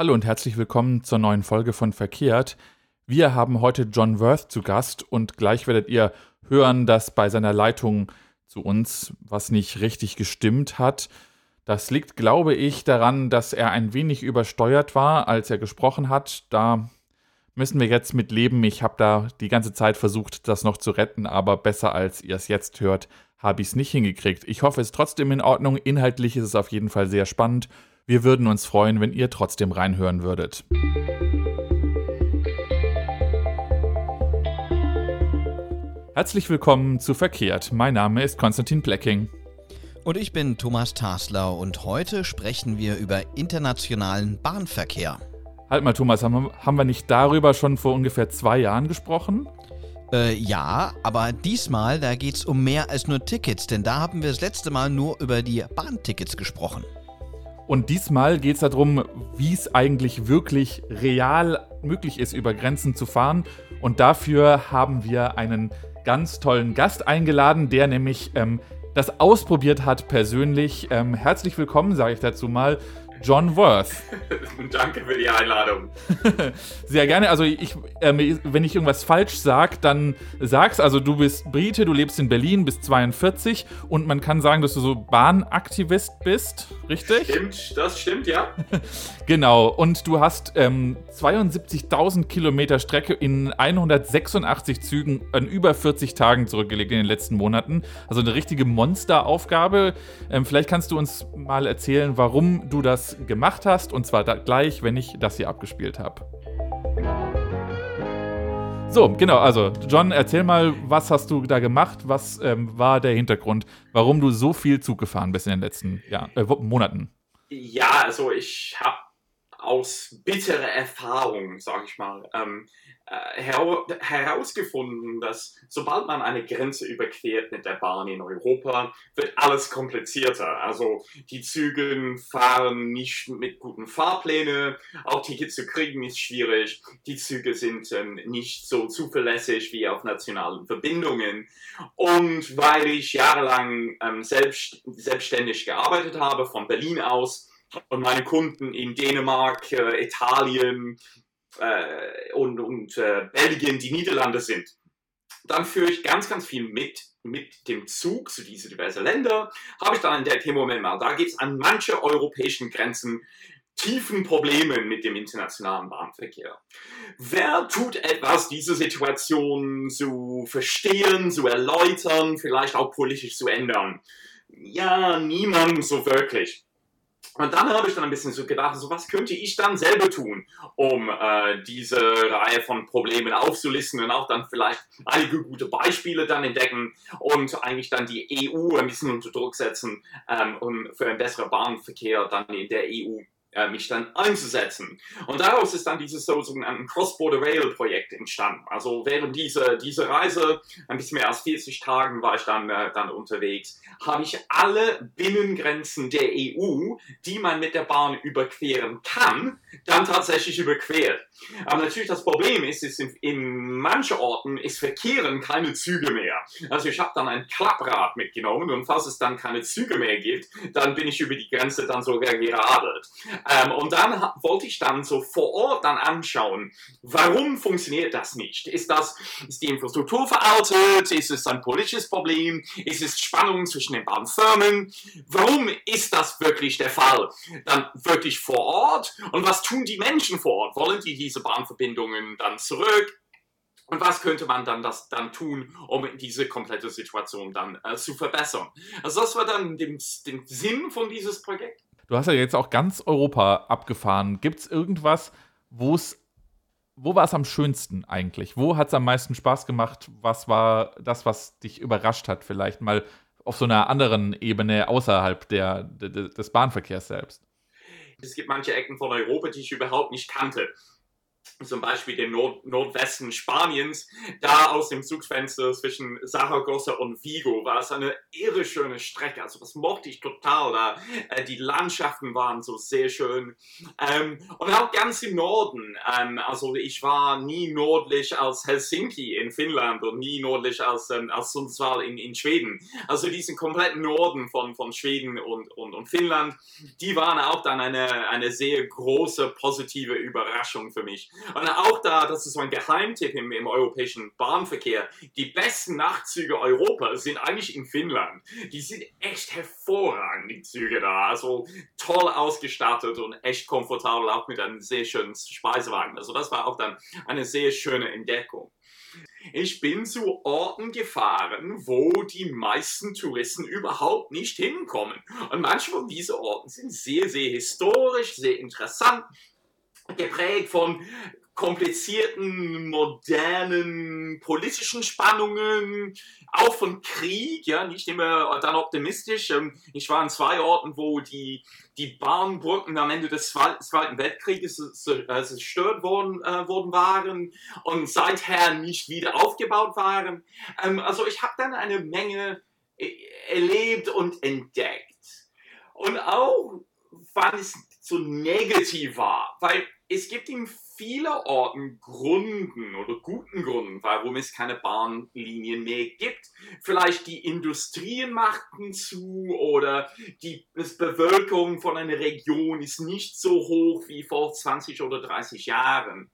Hallo und herzlich willkommen zur neuen Folge von Verkehrt. Wir haben heute John Worth zu Gast und gleich werdet ihr hören, dass bei seiner Leitung zu uns was nicht richtig gestimmt hat. Das liegt, glaube ich, daran, dass er ein wenig übersteuert war, als er gesprochen hat. Da müssen wir jetzt mit leben. Ich habe da die ganze Zeit versucht, das noch zu retten, aber besser als ihr es jetzt hört, habe ich es nicht hingekriegt. Ich hoffe, es ist trotzdem in Ordnung. Inhaltlich ist es auf jeden Fall sehr spannend wir würden uns freuen, wenn ihr trotzdem reinhören würdet. Herzlich willkommen zu Verkehrt. Mein Name ist Konstantin Blecking. Und ich bin Thomas Taslau und heute sprechen wir über internationalen Bahnverkehr. Halt mal, Thomas, haben wir, nicht darüber schon vor ungefähr zwei Jahren gesprochen? Äh, ja, aber diesmal, da geht es um mehr als nur Tickets, denn da haben wir das letzte Mal nur über die Bahntickets gesprochen. Und diesmal geht es darum, wie es eigentlich wirklich real möglich ist, über Grenzen zu fahren. Und dafür haben wir einen ganz tollen Gast eingeladen, der nämlich ähm, das ausprobiert hat persönlich. Ähm, herzlich willkommen, sage ich dazu mal, John Worth. Danke für die Einladung. Sehr gerne. Also ich, äh, wenn ich irgendwas falsch sage, dann sag's. Also du bist Brite, du lebst in Berlin, bist 42 und man kann sagen, dass du so Bahnaktivist bist, richtig? Stimmt, das stimmt, ja. genau. Und du hast ähm, 72.000 Kilometer Strecke in 186 Zügen an über 40 Tagen zurückgelegt in den letzten Monaten. Also eine richtige Monsteraufgabe. Ähm, vielleicht kannst du uns mal erzählen, warum du das gemacht hast. Und zwar gleich, wenn ich das hier abgespielt habe. So, genau, also John, erzähl mal, was hast du da gemacht? Was ähm, war der Hintergrund, warum du so viel Zug gefahren bist in den letzten Jahr, äh, Monaten? Ja, also ich habe aus bitterer Erfahrung, sage ich mal, ähm, äh, herausgefunden, dass sobald man eine Grenze überquert mit der Bahn in Europa, wird alles komplizierter. Also die Züge fahren nicht mit guten Fahrplänen, auch Tickets zu kriegen ist schwierig. Die Züge sind ähm, nicht so zuverlässig wie auf nationalen Verbindungen. Und weil ich jahrelang ähm, selbst, selbstständig gearbeitet habe, von Berlin aus, und meine Kunden in Dänemark, äh, Italien, äh, und, und äh, Belgien die Niederlande sind, dann führe ich ganz, ganz viel mit mit dem Zug zu diesen diversen Ländern, habe ich dann entdeckt, hey, Moment mal, da gibt es an manchen europäischen Grenzen tiefen Probleme mit dem internationalen Bahnverkehr. Wer tut etwas, diese Situation zu verstehen, zu erläutern, vielleicht auch politisch zu ändern? Ja, niemand so wirklich. Und dann habe ich dann ein bisschen so gedacht, so was könnte ich dann selber tun, um äh, diese Reihe von Problemen aufzulisten und auch dann vielleicht einige gute Beispiele dann entdecken und eigentlich dann die EU ein bisschen unter Druck setzen, ähm, um für einen besseren Bahnverkehr dann in der EU äh, mich dann einzusetzen. Und daraus ist dann dieses sogenannte Cross-Border Rail-Projekt entstanden. Also während dieser, dieser Reise, ein bisschen mehr als 40 Tagen war ich dann, äh, dann unterwegs, habe ich alle Binnengrenzen der EU, die man mit der Bahn überqueren kann, dann tatsächlich überquert. Aber natürlich das Problem ist, ist in, in manchen Orten ist verkehren keine Züge mehr. Also ich habe dann ein Klapprad mitgenommen und falls es dann keine Züge mehr gibt, dann bin ich über die Grenze dann sogar geradelt. Ähm, und dann wollte ich dann so vor Ort dann anschauen, warum funktioniert das nicht? Ist das, ist die Infrastruktur veraltet? Ist es ein politisches Problem? Ist es Spannung zwischen den Bahnfirmen? Warum ist das wirklich der Fall? Dann wirklich vor Ort? Und was tun die Menschen vor Ort? Wollen die diese Bahnverbindungen dann zurück? Und was könnte man dann das dann tun, um diese komplette Situation dann äh, zu verbessern? Also das war dann dem Sinn von dieses Projekt. Du hast ja jetzt auch ganz Europa abgefahren. Gibt es irgendwas, wo es wo war es am schönsten eigentlich? Wo hat es am meisten Spaß gemacht? Was war das, was dich überrascht hat? Vielleicht mal auf so einer anderen Ebene außerhalb der, des Bahnverkehrs selbst. Es gibt manche Ecken von Europa, die ich überhaupt nicht kannte. Zum Beispiel den Nord Nordwesten Spaniens, da aus dem Zugfenster zwischen Saragossa und Vigo war es eine irre schöne Strecke. Also das mochte ich total. Da, äh, die Landschaften waren so sehr schön. Ähm, und auch ganz im Norden. Ähm, also ich war nie nördlich als Helsinki in Finnland und nie nördlich als, ähm, als Sundsvall in, in Schweden. Also diesen kompletten Norden von, von Schweden und, und, und Finnland, die waren auch dann eine, eine sehr große positive Überraschung für mich. Und auch da, das ist so ein Geheimtipp im, im europäischen Bahnverkehr, die besten Nachtzüge Europas sind eigentlich in Finnland. Die sind echt hervorragend, die Züge da. Also toll ausgestattet und echt komfortabel, auch mit einem sehr schönen Speisewagen. Also das war auch dann eine sehr schöne Entdeckung. Ich bin zu Orten gefahren, wo die meisten Touristen überhaupt nicht hinkommen. Und manche von diesen Orten sind sehr, sehr historisch, sehr interessant, geprägt von komplizierten, modernen politischen Spannungen, auch von Krieg, ja, nicht immer dann optimistisch. Ähm, ich war an zwei Orten, wo die, die Bahnbrücken am Ende des Zweiten Weltkrieges äh, zerstört worden, äh, worden waren und seither nicht wieder aufgebaut waren. Ähm, also ich habe dann eine Menge äh, erlebt und entdeckt. Und auch, weil es so negativ war, weil es gibt in vielen Orten Gründen oder guten Gründen, warum es keine Bahnlinien mehr gibt. Vielleicht die Industrien machten zu oder die Bevölkerung von einer Region ist nicht so hoch wie vor 20 oder 30 Jahren.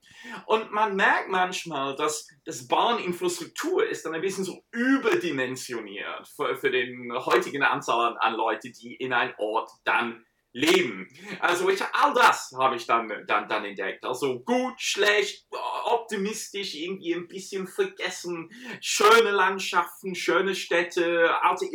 Und man merkt manchmal, dass das Bahninfrastruktur ist dann ein bisschen so überdimensioniert für, für den heutigen Anzahl an, Leute, die in ein Ort dann leben. Also ich, all das habe ich dann, dann, dann entdeckt. Also gut, schlecht, optimistisch, irgendwie ein bisschen vergessen, schöne Landschaften, schöne Städte, alte,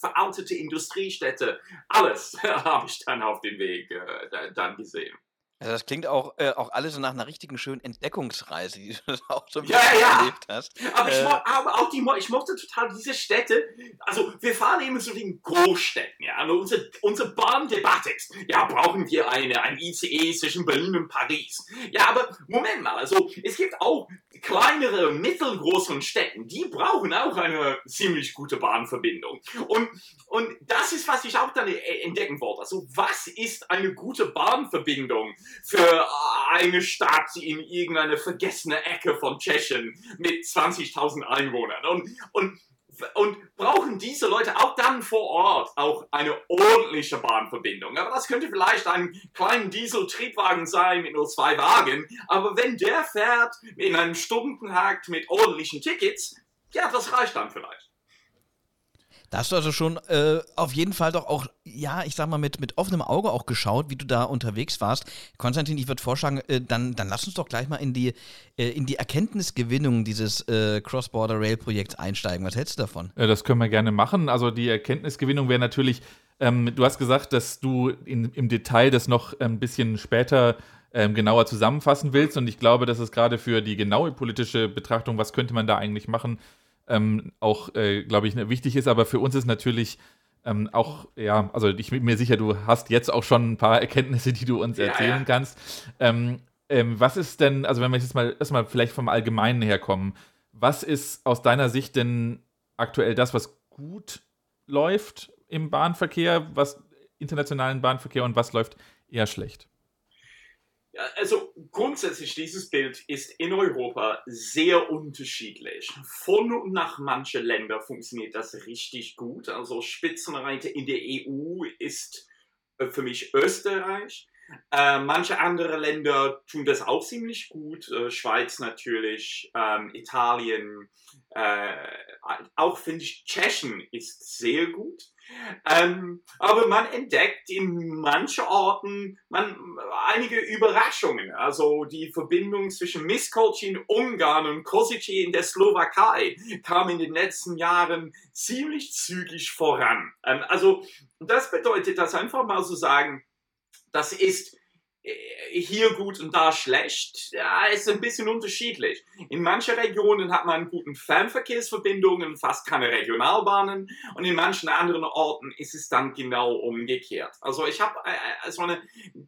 veraltete Industriestädte, alles habe ich dann auf dem Weg äh, dann gesehen. Also das klingt auch, äh, auch alles so nach einer richtigen schönen Entdeckungsreise, die du auch so ja, ja. erlebt hast. Aber, äh, ich, aber auch die, ich mochte total diese Städte. Also wir fahren eben zu den Großstädten, ja. Und unsere, unsere Bahndebatte ist, ja, brauchen wir eine, ein ICE zwischen Berlin und Paris. Ja, aber Moment mal, also es gibt auch kleinere, mittelgroßen Städten, die brauchen auch eine ziemlich gute Bahnverbindung. Und, und das ist, was ich auch dann entdecken wollte. Also was ist eine gute Bahnverbindung für eine Stadt in irgendeine vergessene Ecke von Tschechien mit 20.000 Einwohnern? Und, und und brauchen diese Leute auch dann vor Ort auch eine ordentliche Bahnverbindung. Aber das könnte vielleicht ein kleiner Dieseltriebwagen sein mit nur zwei Wagen. Aber wenn der fährt in einem Stundenhakt mit ordentlichen Tickets, ja, das reicht dann vielleicht. Da hast du also schon äh, auf jeden Fall doch auch, ja, ich sag mal, mit, mit offenem Auge auch geschaut, wie du da unterwegs warst. Konstantin, ich würde vorschlagen, äh, dann, dann lass uns doch gleich mal in die, äh, in die Erkenntnisgewinnung dieses äh, Cross-Border Rail-Projekts einsteigen. Was hältst du davon? das können wir gerne machen. Also die Erkenntnisgewinnung wäre natürlich, ähm, du hast gesagt, dass du in, im Detail das noch ein bisschen später ähm, genauer zusammenfassen willst. Und ich glaube, dass es gerade für die genaue politische Betrachtung, was könnte man da eigentlich machen, ähm, auch, äh, glaube ich, ne, wichtig ist. Aber für uns ist natürlich ähm, auch, ja, also ich bin mir sicher, du hast jetzt auch schon ein paar Erkenntnisse, die du uns erzählen ja, ja. kannst. Ähm, ähm, was ist denn, also wenn wir jetzt mal erstmal vielleicht vom Allgemeinen herkommen, was ist aus deiner Sicht denn aktuell das, was gut läuft im Bahnverkehr, was internationalen Bahnverkehr und was läuft eher schlecht? Also grundsätzlich, dieses Bild ist in Europa sehr unterschiedlich. Von und nach manche Länder funktioniert das richtig gut. Also Spitzenreiter in der EU ist für mich Österreich. Äh, manche andere Länder tun das auch ziemlich gut. Äh, Schweiz natürlich, ähm, Italien, äh, auch finde ich Tschechien ist sehr gut. Ähm, aber man entdeckt in manchen Orten man, einige Überraschungen. Also die Verbindung zwischen Miskolci in Ungarn und Kosice in der Slowakei kam in den letzten Jahren ziemlich zügig voran. Ähm, also das bedeutet, das einfach mal so sagen, das ist äh, hier gut und da schlecht, ja, ist ein bisschen unterschiedlich. In manchen Regionen hat man guten Fernverkehrsverbindungen, fast keine Regionalbahnen und in manchen anderen Orten ist es dann genau umgekehrt. Also ich habe äh, äh, so ein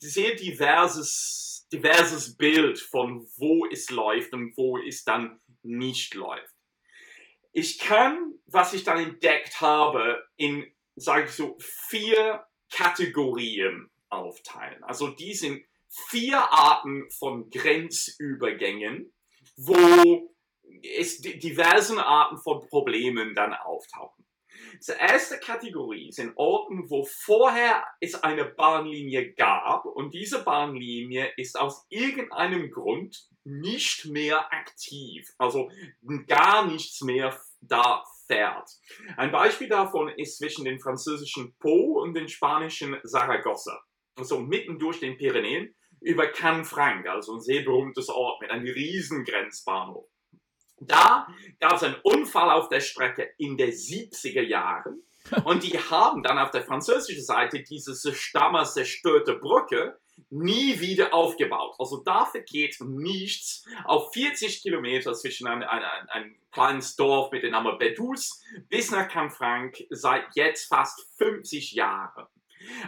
sehr diverses diverses Bild von wo es läuft und wo es dann nicht läuft. Ich kann, was ich dann entdeckt habe, in, sage ich so, vier Kategorien aufteilen. Also die sind vier Arten von Grenzübergängen, wo es diversen Arten von Problemen dann auftauchen. Die erste Kategorie sind Orten, wo vorher es eine Bahnlinie gab und diese Bahnlinie ist aus irgendeinem Grund nicht mehr aktiv, also gar nichts mehr da fährt. Ein Beispiel davon ist zwischen den französischen Po und den spanischen Saragossa, also mitten durch den Pyrenäen über Canfranc, also ein sehr berühmtes Ort mit einem riesen Grenzbahnhof. Da gab es einen Unfall auf der Strecke in den 70er Jahren und die haben dann auf der französischen Seite diese damals zerstörte Brücke nie wieder aufgebaut. Also da vergeht nichts auf 40 Kilometer zwischen einem, einem, einem kleines Dorf mit dem Namen Bedous bis nach Canfranc seit jetzt fast 50 Jahren.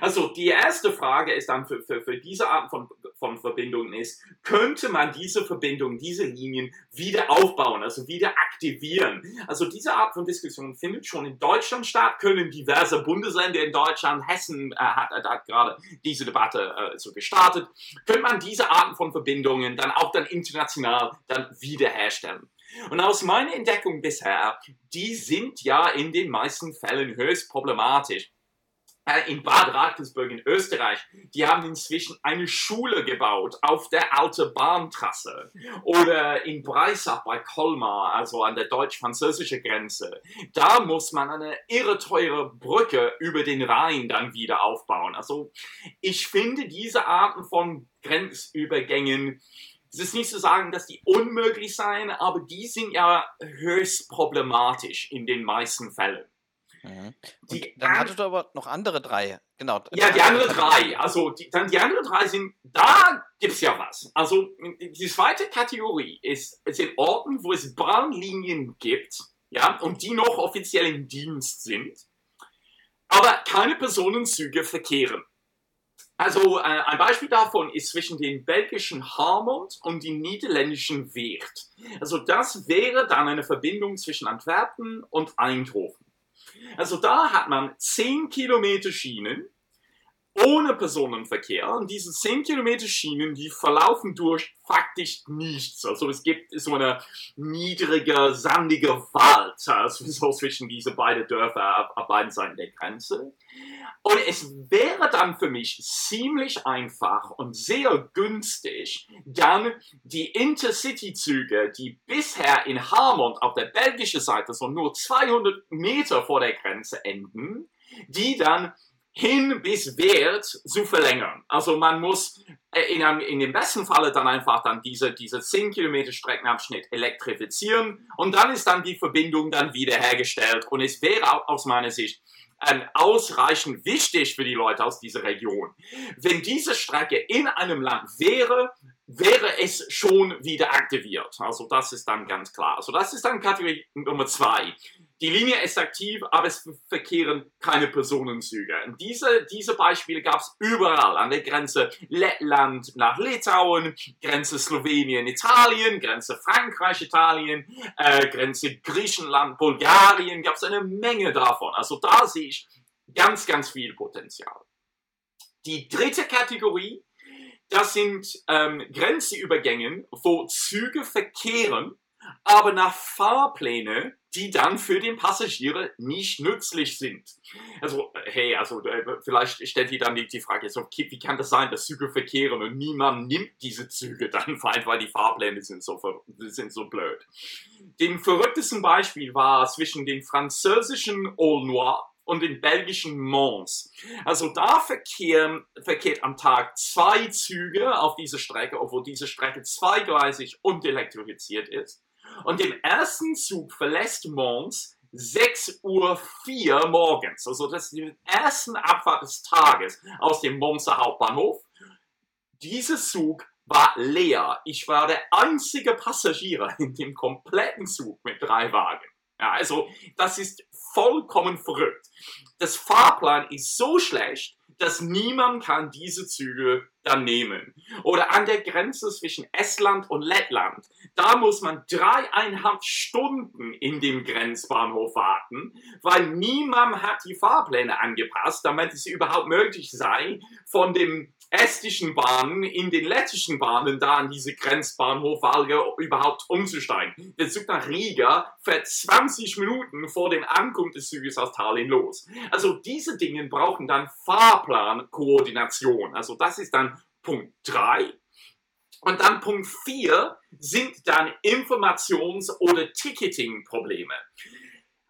Also die erste Frage ist dann für, für, für diese Art von, von Verbindungen ist, könnte man diese Verbindung, diese Linien wieder aufbauen, also wieder aktivieren? Also diese Art von Diskussion findet schon in Deutschland statt, können diverse Bundesländer in Deutschland, Hessen äh, hat, hat gerade diese Debatte äh, so gestartet, könnte man diese Arten von Verbindungen dann auch dann international dann wiederherstellen? Und aus meiner Entdeckung bisher, die sind ja in den meisten Fällen höchst problematisch in Bad Radkersburg in Österreich, die haben inzwischen eine Schule gebaut auf der alten Bahntrasse. Oder in Breisach bei Colmar, also an der deutsch-französischen Grenze. Da muss man eine irre teure Brücke über den Rhein dann wieder aufbauen. Also ich finde diese Arten von Grenzübergängen, es ist nicht zu sagen, dass die unmöglich seien, aber die sind ja höchst problematisch in den meisten Fällen. Mhm. Dann hattest du aber noch andere drei, genau. Ja, die anderen drei. Also die, dann die anderen drei sind, da gibt es ja was. Also die zweite Kategorie ist, sind Orten, wo es Bahnlinien gibt, ja, und die noch offiziell im Dienst sind, aber keine Personenzüge verkehren. Also äh, ein Beispiel davon ist zwischen den belgischen Harmond und den niederländischen Weert. Also das wäre dann eine Verbindung zwischen Antwerpen und Eindhoven. Also da hat man 10 Kilometer Schienen ohne Personenverkehr. Und diese 10 Kilometer Schienen, die verlaufen durch faktisch nichts. Also es gibt so eine niedrige, sandige Wald also so zwischen diese beiden Dörfer auf beiden Seiten der Grenze. Und es wäre dann für mich ziemlich einfach und sehr günstig, dann die Intercity-Züge, die bisher in Harmond auf der belgischen Seite so nur 200 Meter vor der Grenze enden, die dann hin bis Wert zu verlängern. Also man muss äh, in, einem, in dem besten Falle dann einfach dann diese, diese 10 Kilometer Streckenabschnitt elektrifizieren und dann ist dann die Verbindung dann wiederhergestellt und es wäre aus meiner Sicht ähm, ausreichend wichtig für die Leute aus dieser Region. Wenn diese Strecke in einem Land wäre, wäre es schon wieder aktiviert. Also das ist dann ganz klar. Also das ist dann Kategorie Nummer zwei. Die Linie ist aktiv, aber es verkehren keine Personenzüge. Diese, diese Beispiele gab es überall an der Grenze Lettland nach Litauen, Grenze Slowenien, Italien, Grenze Frankreich, Italien, äh, Grenze Griechenland, Bulgarien, gab es eine Menge davon. Also da sehe ich ganz, ganz viel Potenzial. Die dritte Kategorie, das sind ähm, Grenzübergänge, wo Züge verkehren, aber nach Fahrpläne die dann für den Passagiere nicht nützlich sind. Also, hey, also äh, vielleicht stellt ihr dann die, Frage, so, wie kann das sein, dass Züge verkehren und niemand nimmt diese Züge dann, weil die Fahrpläne sind so, sind so blöd. Dem verrücktesten Beispiel war zwischen dem französischen Aulnois und den belgischen Mons. Also da verkehren, verkehrt am Tag zwei Züge auf dieser Strecke, obwohl diese Strecke zweigleisig und elektrifiziert ist. Und im ersten Zug verlässt Mons 6.04 Uhr morgens. Also das ist die erste Abfahrt des Tages aus dem Monster Hauptbahnhof. Dieser Zug war leer. Ich war der einzige Passagier in dem kompletten Zug mit drei Wagen. Ja, also das ist vollkommen verrückt. Das Fahrplan ist so schlecht, dass niemand kann diese Züge dann nehmen. Oder an der Grenze zwischen Estland und Lettland, da muss man dreieinhalb Stunden in dem Grenzbahnhof warten, weil niemand hat die Fahrpläne angepasst, damit es überhaupt möglich sei, von dem estischen Bahnen in den lettischen Bahnen da an diese Grenzbahnhof Valga überhaupt umzusteigen. Der Zug nach Riga fährt 20 Minuten vor dem Ankunft des Zuges aus Tallinn los. Also diese Dinge brauchen dann Fahrplankoordination. Also das ist dann Punkt 3. Und dann Punkt 4 sind dann Informations- oder Ticketing-Probleme.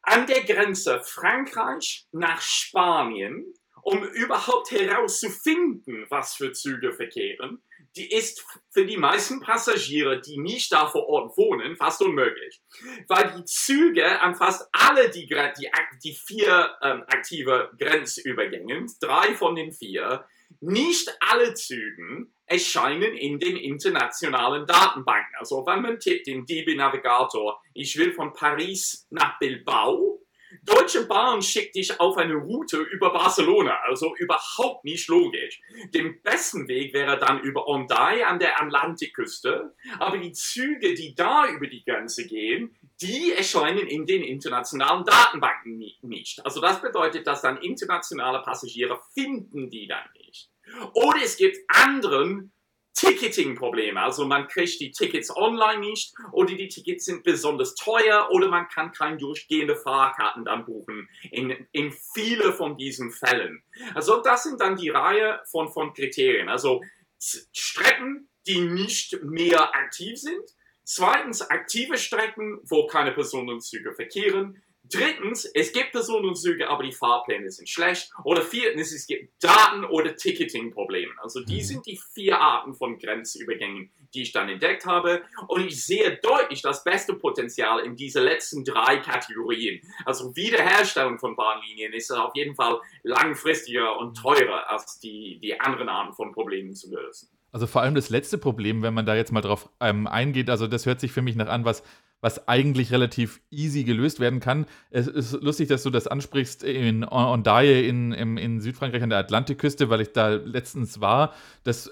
An der Grenze Frankreich nach Spanien um überhaupt herauszufinden, was für Züge verkehren, die ist für die meisten Passagiere, die nicht da vor Ort wohnen, fast unmöglich. Weil die Züge an fast alle die, die, die vier ähm, aktive Grenzübergänge, drei von den vier, nicht alle Zügen erscheinen in den internationalen Datenbanken. Also wenn man tippt in DB Navigator, ich will von Paris nach Bilbao, Deutsche Bahn schickt dich auf eine Route über Barcelona, also überhaupt nicht logisch. Den besten Weg wäre dann über Ondai an der Atlantikküste, aber die Züge, die da über die Grenze gehen, die erscheinen in den internationalen Datenbanken nicht. Also das bedeutet, dass dann internationale Passagiere finden die dann nicht. Oder es gibt anderen Ticketing-Probleme. Also man kriegt die Tickets online nicht oder die Tickets sind besonders teuer oder man kann keine durchgehende Fahrkarten dann buchen in, in viele von diesen Fällen. Also das sind dann die Reihe von, von Kriterien. Also Strecken, die nicht mehr aktiv sind. Zweitens aktive Strecken, wo keine Personenzüge verkehren. Drittens, es gibt Personenzüge, aber die Fahrpläne sind schlecht. Oder viertens, es gibt Daten- oder Ticketing-Probleme. Also die mhm. sind die vier Arten von Grenzübergängen, die ich dann entdeckt habe. Und ich sehe deutlich das beste Potenzial in diese letzten drei Kategorien. Also Wiederherstellung von Bahnlinien ist auf jeden Fall langfristiger und teurer als die, die anderen Arten von Problemen zu lösen. Also vor allem das letzte Problem, wenn man da jetzt mal drauf ähm, eingeht, also das hört sich für mich nach an, was was eigentlich relativ easy gelöst werden kann. Es ist lustig, dass du das ansprichst in Ondaye in, in, in Südfrankreich an der Atlantikküste, weil ich da letztens war.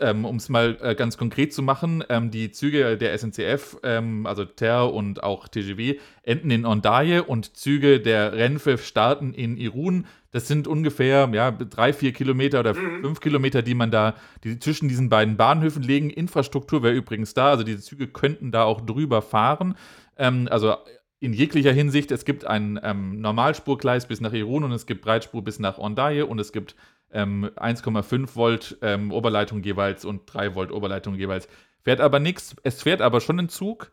ähm, um es mal äh, ganz konkret zu machen, ähm, die Züge der SNCF, ähm, also TER und auch TGV, enden in Ondaye und Züge der Renfe starten in Irun. Das sind ungefähr ja, drei, vier Kilometer oder mhm. fünf Kilometer, die man da die zwischen diesen beiden Bahnhöfen legen. Infrastruktur wäre übrigens da, also diese Züge könnten da auch drüber fahren. Ähm, also in jeglicher Hinsicht, es gibt ein ähm, Normalspurgleis bis nach Irun und es gibt Breitspur bis nach Ondaye und es gibt ähm, 1,5 Volt ähm, Oberleitung jeweils und 3 Volt Oberleitung jeweils. Fährt aber nichts, es fährt aber schon ein Zug.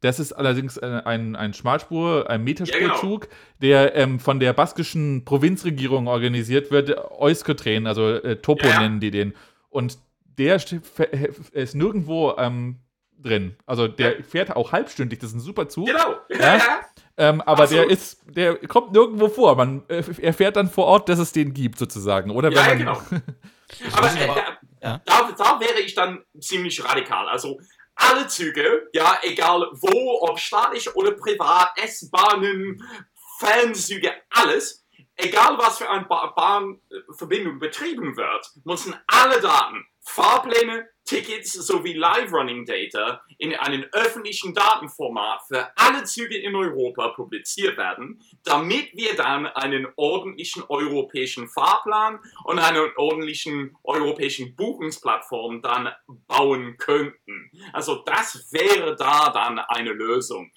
Das ist allerdings äh, ein, ein Schmalspur, ein Meterspurzug, ja, genau. der ähm, von der baskischen Provinzregierung organisiert wird, Euskotren, also äh, Topo ja. nennen die den. Und der ist nirgendwo ähm, drin. Also der ja. fährt auch halbstündig, das ist ein super Zug. Genau. Ja. Ähm, aber so. der ist, der kommt nirgendwo vor. Man äh, erfährt dann vor Ort, dass es den gibt, sozusagen. Oder ja, man, genau. aber äh, da, da, da wäre ich dann ziemlich radikal. Also alle Züge, ja, egal wo, ob staatlich oder privat, S-Bahnen, Fernzüge, alles, egal was für eine Bahnverbindung betrieben wird, müssen alle Daten, Fahrpläne, Tickets sowie Live-Running-Data in einem öffentlichen Datenformat für alle Züge in Europa publiziert werden, damit wir dann einen ordentlichen europäischen Fahrplan und eine ordentlichen europäischen Buchungsplattform dann bauen könnten. Also das wäre da dann eine Lösung.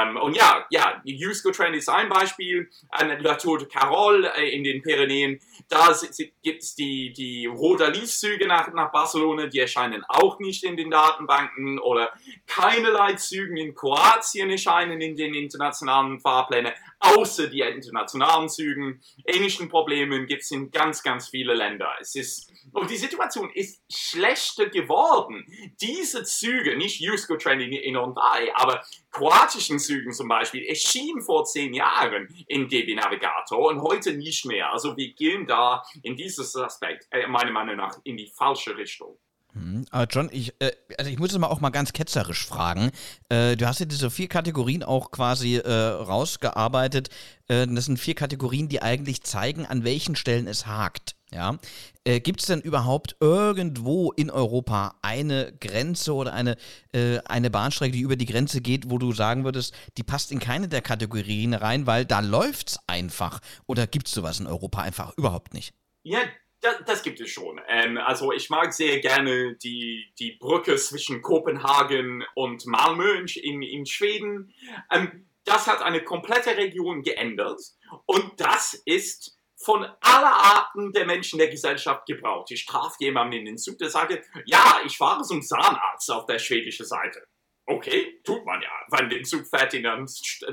Ähm, und ja, ja, Usco Train ist ein Beispiel, an La Tour de Carol äh, in den Pyrenäen, da gibt es die, die Rodalis-Züge nach, nach Barcelona, die erscheinen erscheinen auch nicht in den Datenbanken oder keinerlei Zügen in Kroatien erscheinen in den internationalen Fahrplänen, außer die internationalen Zügen. Ähnlichen Problemen gibt es in ganz, ganz viele Länder. Es ist, und die Situation ist schlechter geworden. Diese Züge, nicht Jusko Train in, in Ondai, aber kroatischen Zügen zum Beispiel, erschienen vor zehn Jahren in DB Navigator und heute nicht mehr. Also wir gehen da in dieses Aspekt, äh, meiner Meinung nach, in die falsche Richtung. Mhm. Aber John, ich, äh, also ich muss es mal auch mal ganz ketzerisch fragen. Äh, du hast ja diese vier Kategorien auch quasi äh, rausgearbeitet. Äh, das sind vier Kategorien, die eigentlich zeigen, an welchen Stellen es hakt. Ja. Äh, Gibt es denn überhaupt irgendwo in Europa eine Grenze oder eine, äh, eine Bahnstrecke, die über die Grenze geht, wo du sagen würdest, die passt in keine der Kategorien rein, weil da läuft es einfach? Oder gibt es sowas in Europa einfach überhaupt nicht? Ja, das, das, gibt es schon. Ähm, also ich mag sehr gerne die, die Brücke zwischen Kopenhagen und Malmö in, in Schweden. Ähm, das hat eine komplette Region geändert und das ist von aller Arten der Menschen der Gesellschaft gebraucht. Ich traf jemanden in den Zug, der sagte, ja, ich fahre zum Zahnarzt auf der schwedischen Seite. Okay, tut man ja. Wenn den Zug dann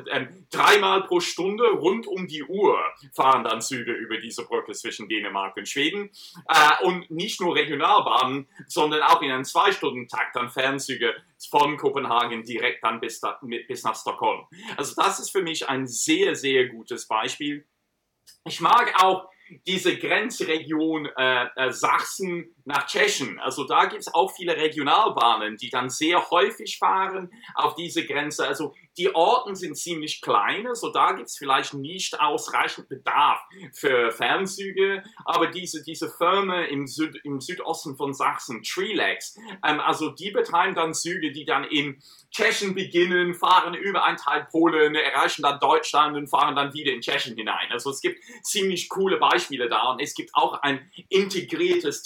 äh, dreimal pro Stunde rund um die Uhr fahren dann Züge über diese Brücke zwischen Dänemark und Schweden. Äh, und nicht nur Regionalbahnen, sondern auch in einem Zwei-Stunden-Takt dann Fernzüge von Kopenhagen direkt dann bis, da, bis nach Stockholm. Also das ist für mich ein sehr, sehr gutes Beispiel. Ich mag auch diese Grenzregion äh, äh, Sachsen nach Tschechien. Also da gibt es auch viele Regionalbahnen, die dann sehr häufig fahren auf diese Grenze. Also die Orten sind ziemlich klein, also da gibt es vielleicht nicht ausreichend Bedarf für Fernzüge, aber diese, diese Firma im, Süd, im Südosten von Sachsen, Trelex, ähm, also die betreiben dann Züge, die dann in Tschechien beginnen, fahren über ein Teil Polen, erreichen dann Deutschland und fahren dann wieder in Tschechien hinein. Also es gibt ziemlich coole Beispiele da und es gibt auch ein integriertes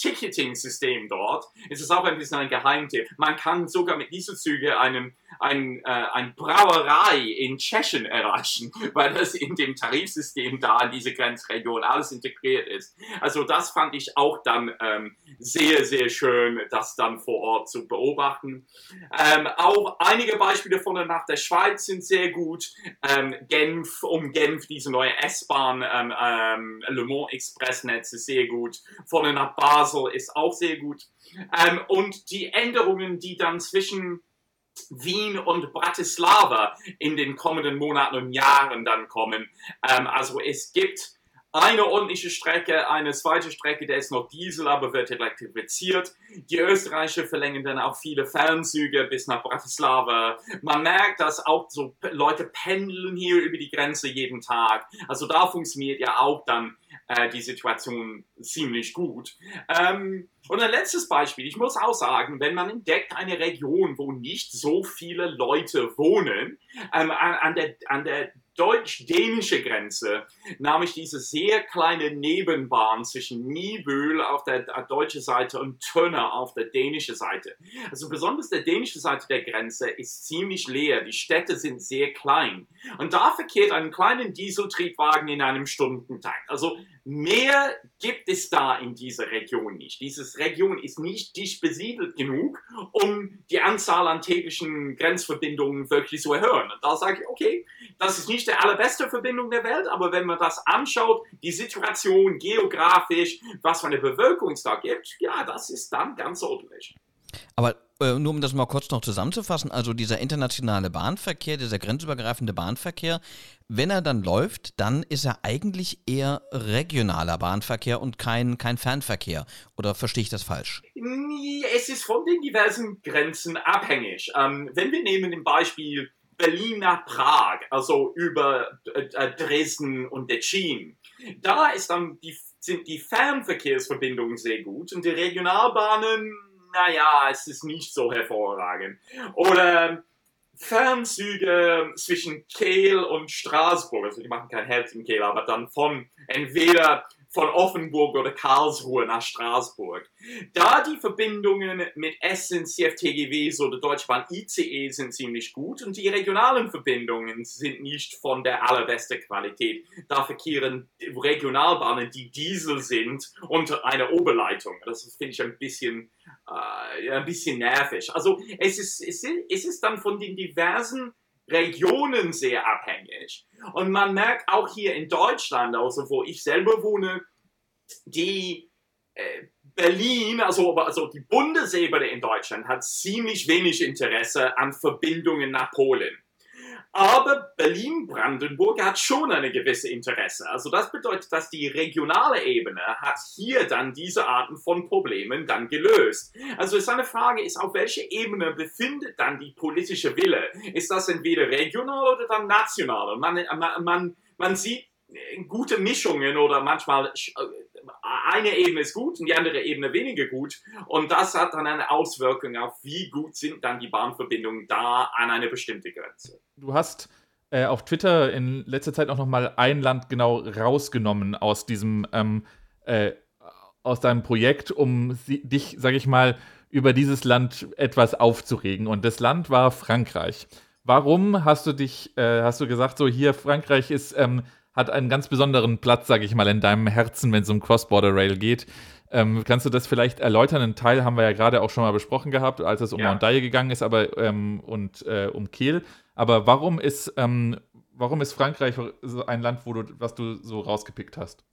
Ticketing-System dort. Es ist auch ein bisschen ein Geheimtipp. Man kann sogar mit diesen Zügen einen ein, äh, ein Brauerei in Tschechien erreichen, weil das in dem Tarifsystem da in diese Grenzregion alles integriert ist. Also das fand ich auch dann ähm, sehr, sehr schön, das dann vor Ort zu beobachten. Ähm, auch einige Beispiele von der Nacht der Schweiz sind sehr gut. Ähm, Genf, um Genf, diese neue S-Bahn, ähm, ähm, Le Mans Express-Netz ist sehr gut. Von der Nacht Basel ist auch sehr gut. Ähm, und die Änderungen, die dann zwischen Wien und Bratislava in den kommenden Monaten und Jahren dann kommen. Ähm, also es gibt eine ordentliche Strecke, eine zweite Strecke, der ist noch Diesel, aber wird elektrifiziert. Die Österreicher verlängern dann auch viele Fernzüge bis nach Bratislava. Man merkt, dass auch so Leute pendeln hier über die Grenze jeden Tag. Also da funktioniert ja auch dann äh, die Situation ziemlich gut. Ähm, und ein letztes Beispiel. Ich muss auch sagen, wenn man entdeckt eine Region, wo nicht so viele Leute wohnen, ähm, an, an, der, an der deutsch-dänische Grenze nahm ich diese sehr kleine Nebenbahn zwischen Nibel auf der deutschen Seite und Tönner auf der dänischen Seite. Also besonders der dänische Seite der Grenze ist ziemlich leer. Die Städte sind sehr klein. Und da verkehrt ein kleiner Dieseltriebwagen in einem Stundentakt. Also mehr gibt es da in dieser Region nicht. Diese Region ist nicht dicht besiedelt genug, um die Anzahl an täglichen Grenzverbindungen wirklich zu erhöhen. Und da sage ich, okay, das ist nicht die allerbeste Verbindung der Welt, aber wenn man das anschaut, die Situation geografisch, was für eine Bevölkerung es da gibt, ja, das ist dann ganz ordentlich. Aber äh, nur um das mal kurz noch zusammenzufassen, also dieser internationale Bahnverkehr, dieser grenzübergreifende Bahnverkehr, wenn er dann läuft, dann ist er eigentlich eher regionaler Bahnverkehr und kein, kein Fernverkehr. Oder verstehe ich das falsch? Es ist von den diversen Grenzen abhängig. Ähm, wenn wir nehmen im Beispiel Berlin nach Prag, also über äh, Dresden und Decin, da ist dann die, sind die Fernverkehrsverbindungen sehr gut und die Regionalbahnen naja, es ist nicht so hervorragend. Oder Fernzüge zwischen Kehl und Straßburg, also die machen kein Herz in Kehl, aber dann von entweder von Offenburg oder Karlsruhe nach Straßburg. Da die Verbindungen mit Essen, CFTGWs oder Deutsche Bahn ICE sind ziemlich gut und die regionalen Verbindungen sind nicht von der allerbesten Qualität. Da verkehren Regionalbahnen, die Diesel sind, unter einer Oberleitung. Das finde ich ein bisschen, äh, ein bisschen nervig. Also es ist, es ist, es ist dann von den diversen Regionen sehr abhängig. Und man merkt auch hier in Deutschland, also wo ich selber wohne, die äh, Berlin, also, also die Bundesebene in Deutschland, hat ziemlich wenig Interesse an Verbindungen nach Polen. Aber Berlin-Brandenburg hat schon eine gewisse Interesse. Also das bedeutet, dass die regionale Ebene hat hier dann diese Arten von Problemen dann gelöst. Also ist eine Frage, ist auf welcher Ebene befindet dann die politische Wille? Ist das entweder regional oder dann national? Man, man, man, man sieht gute Mischungen oder manchmal eine Ebene ist gut und die andere Ebene weniger gut. Und das hat dann eine Auswirkung auf, wie gut sind dann die Bahnverbindungen da an eine bestimmte Grenze. Du hast äh, auf Twitter in letzter Zeit auch noch mal ein Land genau rausgenommen aus diesem ähm, äh, aus deinem Projekt, um sie, dich, sag ich mal, über dieses Land etwas aufzuregen. Und das Land war Frankreich. Warum hast du dich, äh, hast du gesagt, so hier Frankreich ist, ähm, hat einen ganz besonderen Platz, sag ich mal, in deinem Herzen, wenn es um Cross-Border Rail geht. Ähm, kannst du das vielleicht erläutern? Einen Teil haben wir ja gerade auch schon mal besprochen gehabt, als es um ja. Dye gegangen ist, aber ähm, und äh, um Kiel. Aber warum ist, ähm, warum ist Frankreich so ein Land, wo du, was du so rausgepickt hast?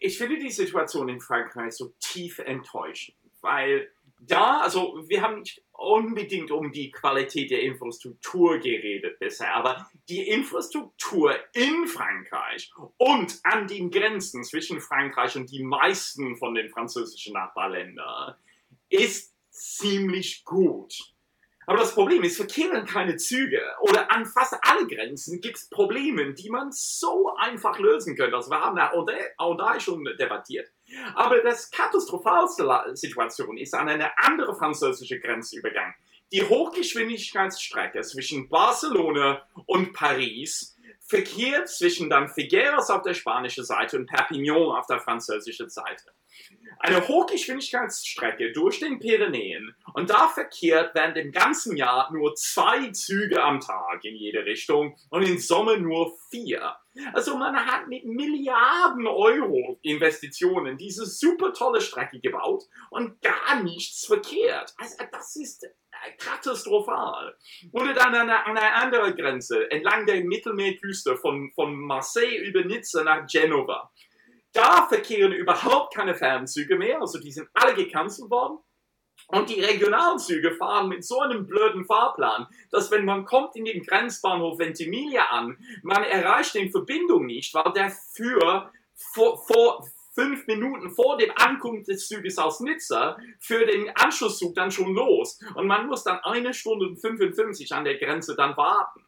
Ich finde die Situation in Frankreich so tief enttäuschend, weil da, also wir haben nicht unbedingt um die Qualität der Infrastruktur geredet bisher, aber die Infrastruktur in Frankreich und an den Grenzen zwischen Frankreich und die meisten von den französischen Nachbarländern ist ziemlich gut. Aber das Problem ist, verkehren keine Züge oder an fast alle Grenzen gibt es Probleme, die man so einfach lösen könnte. Also wir haben da auch da schon debattiert. Aber das katastrophalste Situation ist an eine andere französische Grenzübergang. Die Hochgeschwindigkeitsstrecke zwischen Barcelona und Paris verkehrt zwischen dann Figueres auf der spanischen Seite und Perpignan auf der französischen Seite eine Hochgeschwindigkeitsstrecke durch den Pyrenäen und da verkehrt während dem ganzen Jahr nur zwei Züge am Tag in jede Richtung und im Sommer nur vier. Also man hat mit Milliarden Euro Investitionen diese super tolle Strecke gebaut und gar nichts verkehrt. Also das ist katastrophal. Oder dann an einer, an einer anderen Grenze, entlang der Mittelmeerküste von, von Marseille über Nizza nach Genova. Da verkehren überhaupt keine Fernzüge mehr, also die sind alle gecancelt worden. Und die Regionalzüge fahren mit so einem blöden Fahrplan, dass wenn man kommt in den Grenzbahnhof Ventimiglia an, man erreicht den Verbindung nicht, weil der für vor, vor fünf Minuten vor dem Ankunft des Zuges aus Nizza für den Anschlusszug dann schon los. Und man muss dann eine Stunde und 55 an der Grenze dann warten.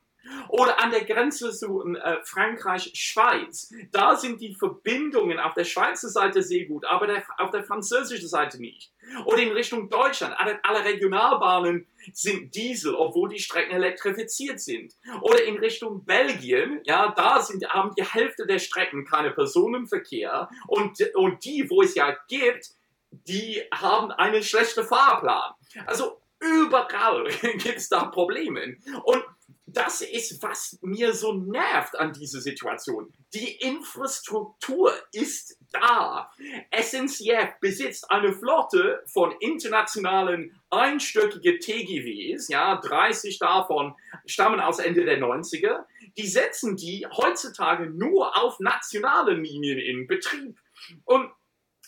Oder an der Grenze zu äh, Frankreich-Schweiz. Da sind die Verbindungen auf der Schweizer Seite sehr gut, aber der, auf der französischen Seite nicht. Oder in Richtung Deutschland. Alle, alle Regionalbahnen sind Diesel, obwohl die Strecken elektrifiziert sind. Oder in Richtung Belgien, ja, da sind, haben die Hälfte der Strecken keine Personenverkehr. Und, und die, wo es ja gibt, die haben einen schlechten Fahrplan. Also überall gibt es da Probleme. Und das ist, was mir so nervt an dieser Situation. Die Infrastruktur ist da. SNCF besitzt eine Flotte von internationalen einstöckigen TGVs, ja, 30 davon stammen aus Ende der 90er. Die setzen die heutzutage nur auf nationalen Linien in Betrieb. Und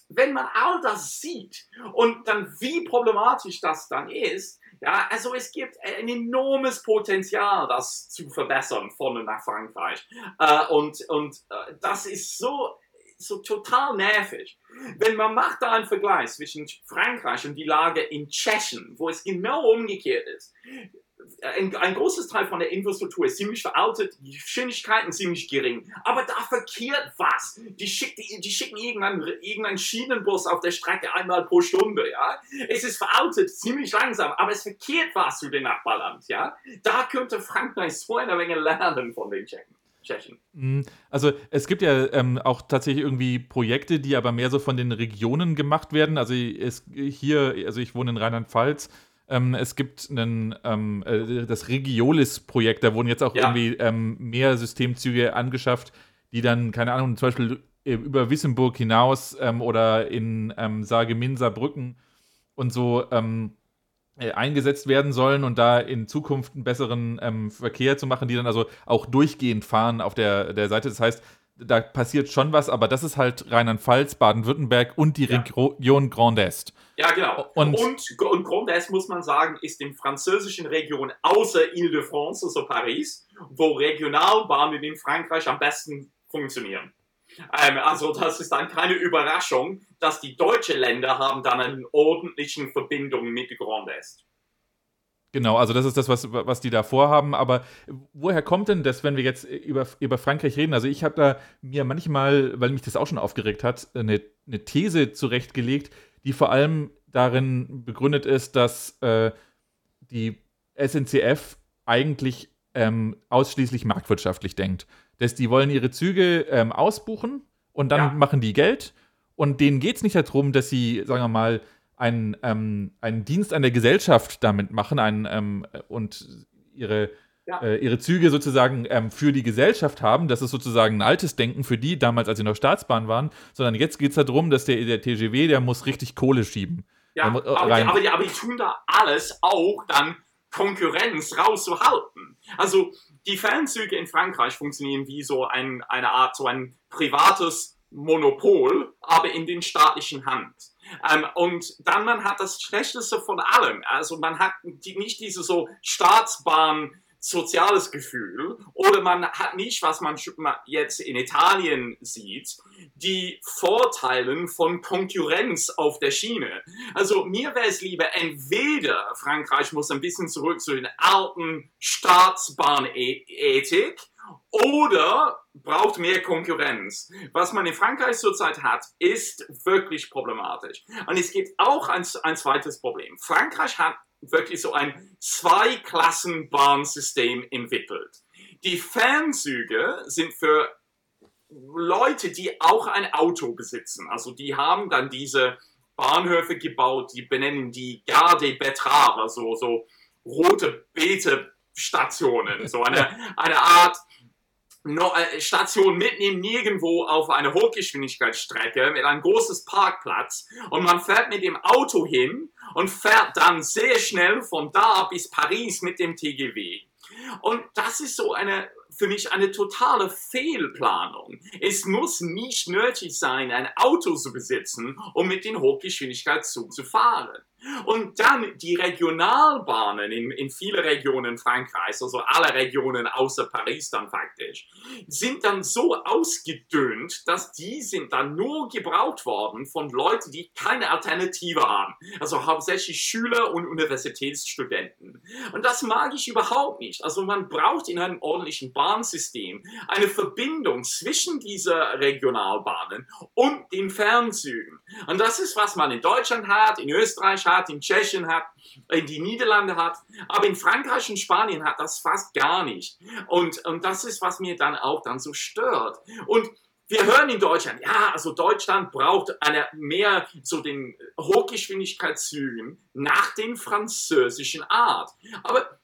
wenn man all das sieht und dann wie problematisch das dann ist, ja, also es gibt ein enormes Potenzial, das zu verbessern von und nach Frankreich. Äh, und und äh, das ist so, so total nervig. Wenn man macht da einen Vergleich zwischen Frankreich und die Lage in Tschechien, wo es genau umgekehrt ist ein, ein, großes Teil von der Infrastruktur ist ziemlich veraltet, die Geschwindigkeiten ziemlich gering. Aber da verkehrt was. Die, schick, die, die schicken irgendeinen, irgendeinen Schienenbus auf der Strecke einmal pro Stunde. Ja? Es ist veraltet, ziemlich langsam, aber es verkehrt was zu den Nachbarland. Ja? Da könnte Frankreich so eine Menge lernen von den Tschechen. Tschechen. Mhm. Also es gibt ja ähm, auch tatsächlich irgendwie Projekte, die aber mehr so von den Regionen gemacht werden. Also es, hier, also ich wohne in Rheinland-Pfalz, ähm, es gibt einen, ähm, äh, das Regiolis-Projekt, da wurden jetzt auch ja. irgendwie ähm, mehr Systemzüge angeschafft, die dann, keine Ahnung, zum Beispiel äh, über Wissemburg hinaus ähm, oder in ähm, Saargemünd, Brücken und so ähm, äh, eingesetzt werden sollen und da in Zukunft einen besseren ähm, Verkehr zu machen, die dann also auch durchgehend fahren auf der, der Seite. Das heißt, da passiert schon was, aber das ist halt Rheinland-Pfalz, Baden-Württemberg und die ja. Region Grand Est. Ja, genau. Und, und, und Grand Est, muss man sagen, ist in französischen Regionen außer Ile-de-France, also Paris, wo Regionalbahnen in Frankreich am besten funktionieren. Ähm, also das ist dann keine Überraschung, dass die deutschen Länder haben dann eine ordentliche Verbindung mit Grand Est. Genau, also das ist das, was, was die da vorhaben. Aber woher kommt denn das, wenn wir jetzt über, über Frankreich reden? Also ich habe da mir manchmal, weil mich das auch schon aufgeregt hat, eine, eine These zurechtgelegt, die vor allem darin begründet ist, dass äh, die SNCF eigentlich ähm, ausschließlich marktwirtschaftlich denkt. Dass die wollen ihre Züge ähm, ausbuchen und dann ja. machen die Geld. Und denen geht es nicht darum, dass sie, sagen wir mal, einen, ähm, einen Dienst an der Gesellschaft damit machen einen, ähm, und ihre, ja. äh, ihre Züge sozusagen ähm, für die Gesellschaft haben. Das ist sozusagen ein altes Denken für die, damals, als sie noch Staatsbahn waren. Sondern jetzt geht es darum, dass der, der TGW, der muss richtig Kohle schieben. Ja, aber, die, aber, die, aber die tun da alles auch dann Konkurrenz rauszuhalten. Also die Fernzüge in Frankreich funktionieren wie so ein, eine Art, so ein privates Monopol, aber in den staatlichen Hand. Ähm, und dann man hat das Schlechteste von allem. Also man hat die, nicht diese so Staatsbahn soziales Gefühl oder man hat nicht, was man jetzt in Italien sieht, die Vorteile von Konkurrenz auf der Schiene. Also mir wäre es lieber, entweder Frankreich muss ein bisschen zurück zu den alten Staatsbahnethik oder braucht mehr Konkurrenz. Was man in Frankreich zurzeit hat, ist wirklich problematisch. Und es gibt auch ein, ein zweites Problem. Frankreich hat wirklich so ein Zweiklassenbahnsystem entwickelt. Die Fernzüge sind für Leute, die auch ein Auto besitzen. Also die haben dann diese Bahnhöfe gebaut, die benennen die Garde Betrave, also so rote Beete-Stationen, so eine, eine Art äh, Station mitten im Nirgendwo auf einer Hochgeschwindigkeitsstrecke mit einem großes Parkplatz und man fährt mit dem Auto hin und fährt dann sehr schnell von da bis Paris mit dem TGW. Und das ist so eine für mich eine totale Fehlplanung. Es muss nicht nötig sein, ein Auto zu besitzen, um mit dem Hochgeschwindigkeitszug zu fahren. Und dann die Regionalbahnen in, in viele Regionen Frankreichs, also alle Regionen außer Paris dann faktisch, sind dann so ausgedünnt, dass die sind dann nur gebraucht worden von Leuten, die keine Alternative haben. Also hauptsächlich Schüler und Universitätsstudenten. Und das mag ich überhaupt nicht. Also man braucht in einem ordentlichen Bahnsystem eine Verbindung zwischen dieser Regionalbahnen und den Fernzügen. Und das ist, was man in Deutschland hat, in Österreich hat, in Tschechien hat, in die Niederlande hat, aber in Frankreich und Spanien hat das fast gar nicht. Und, und das ist, was mir dann auch dann so stört. Und wir hören in Deutschland, ja, also Deutschland braucht eine mehr so den Hochgeschwindigkeitszügen nach den französischen Art. Aber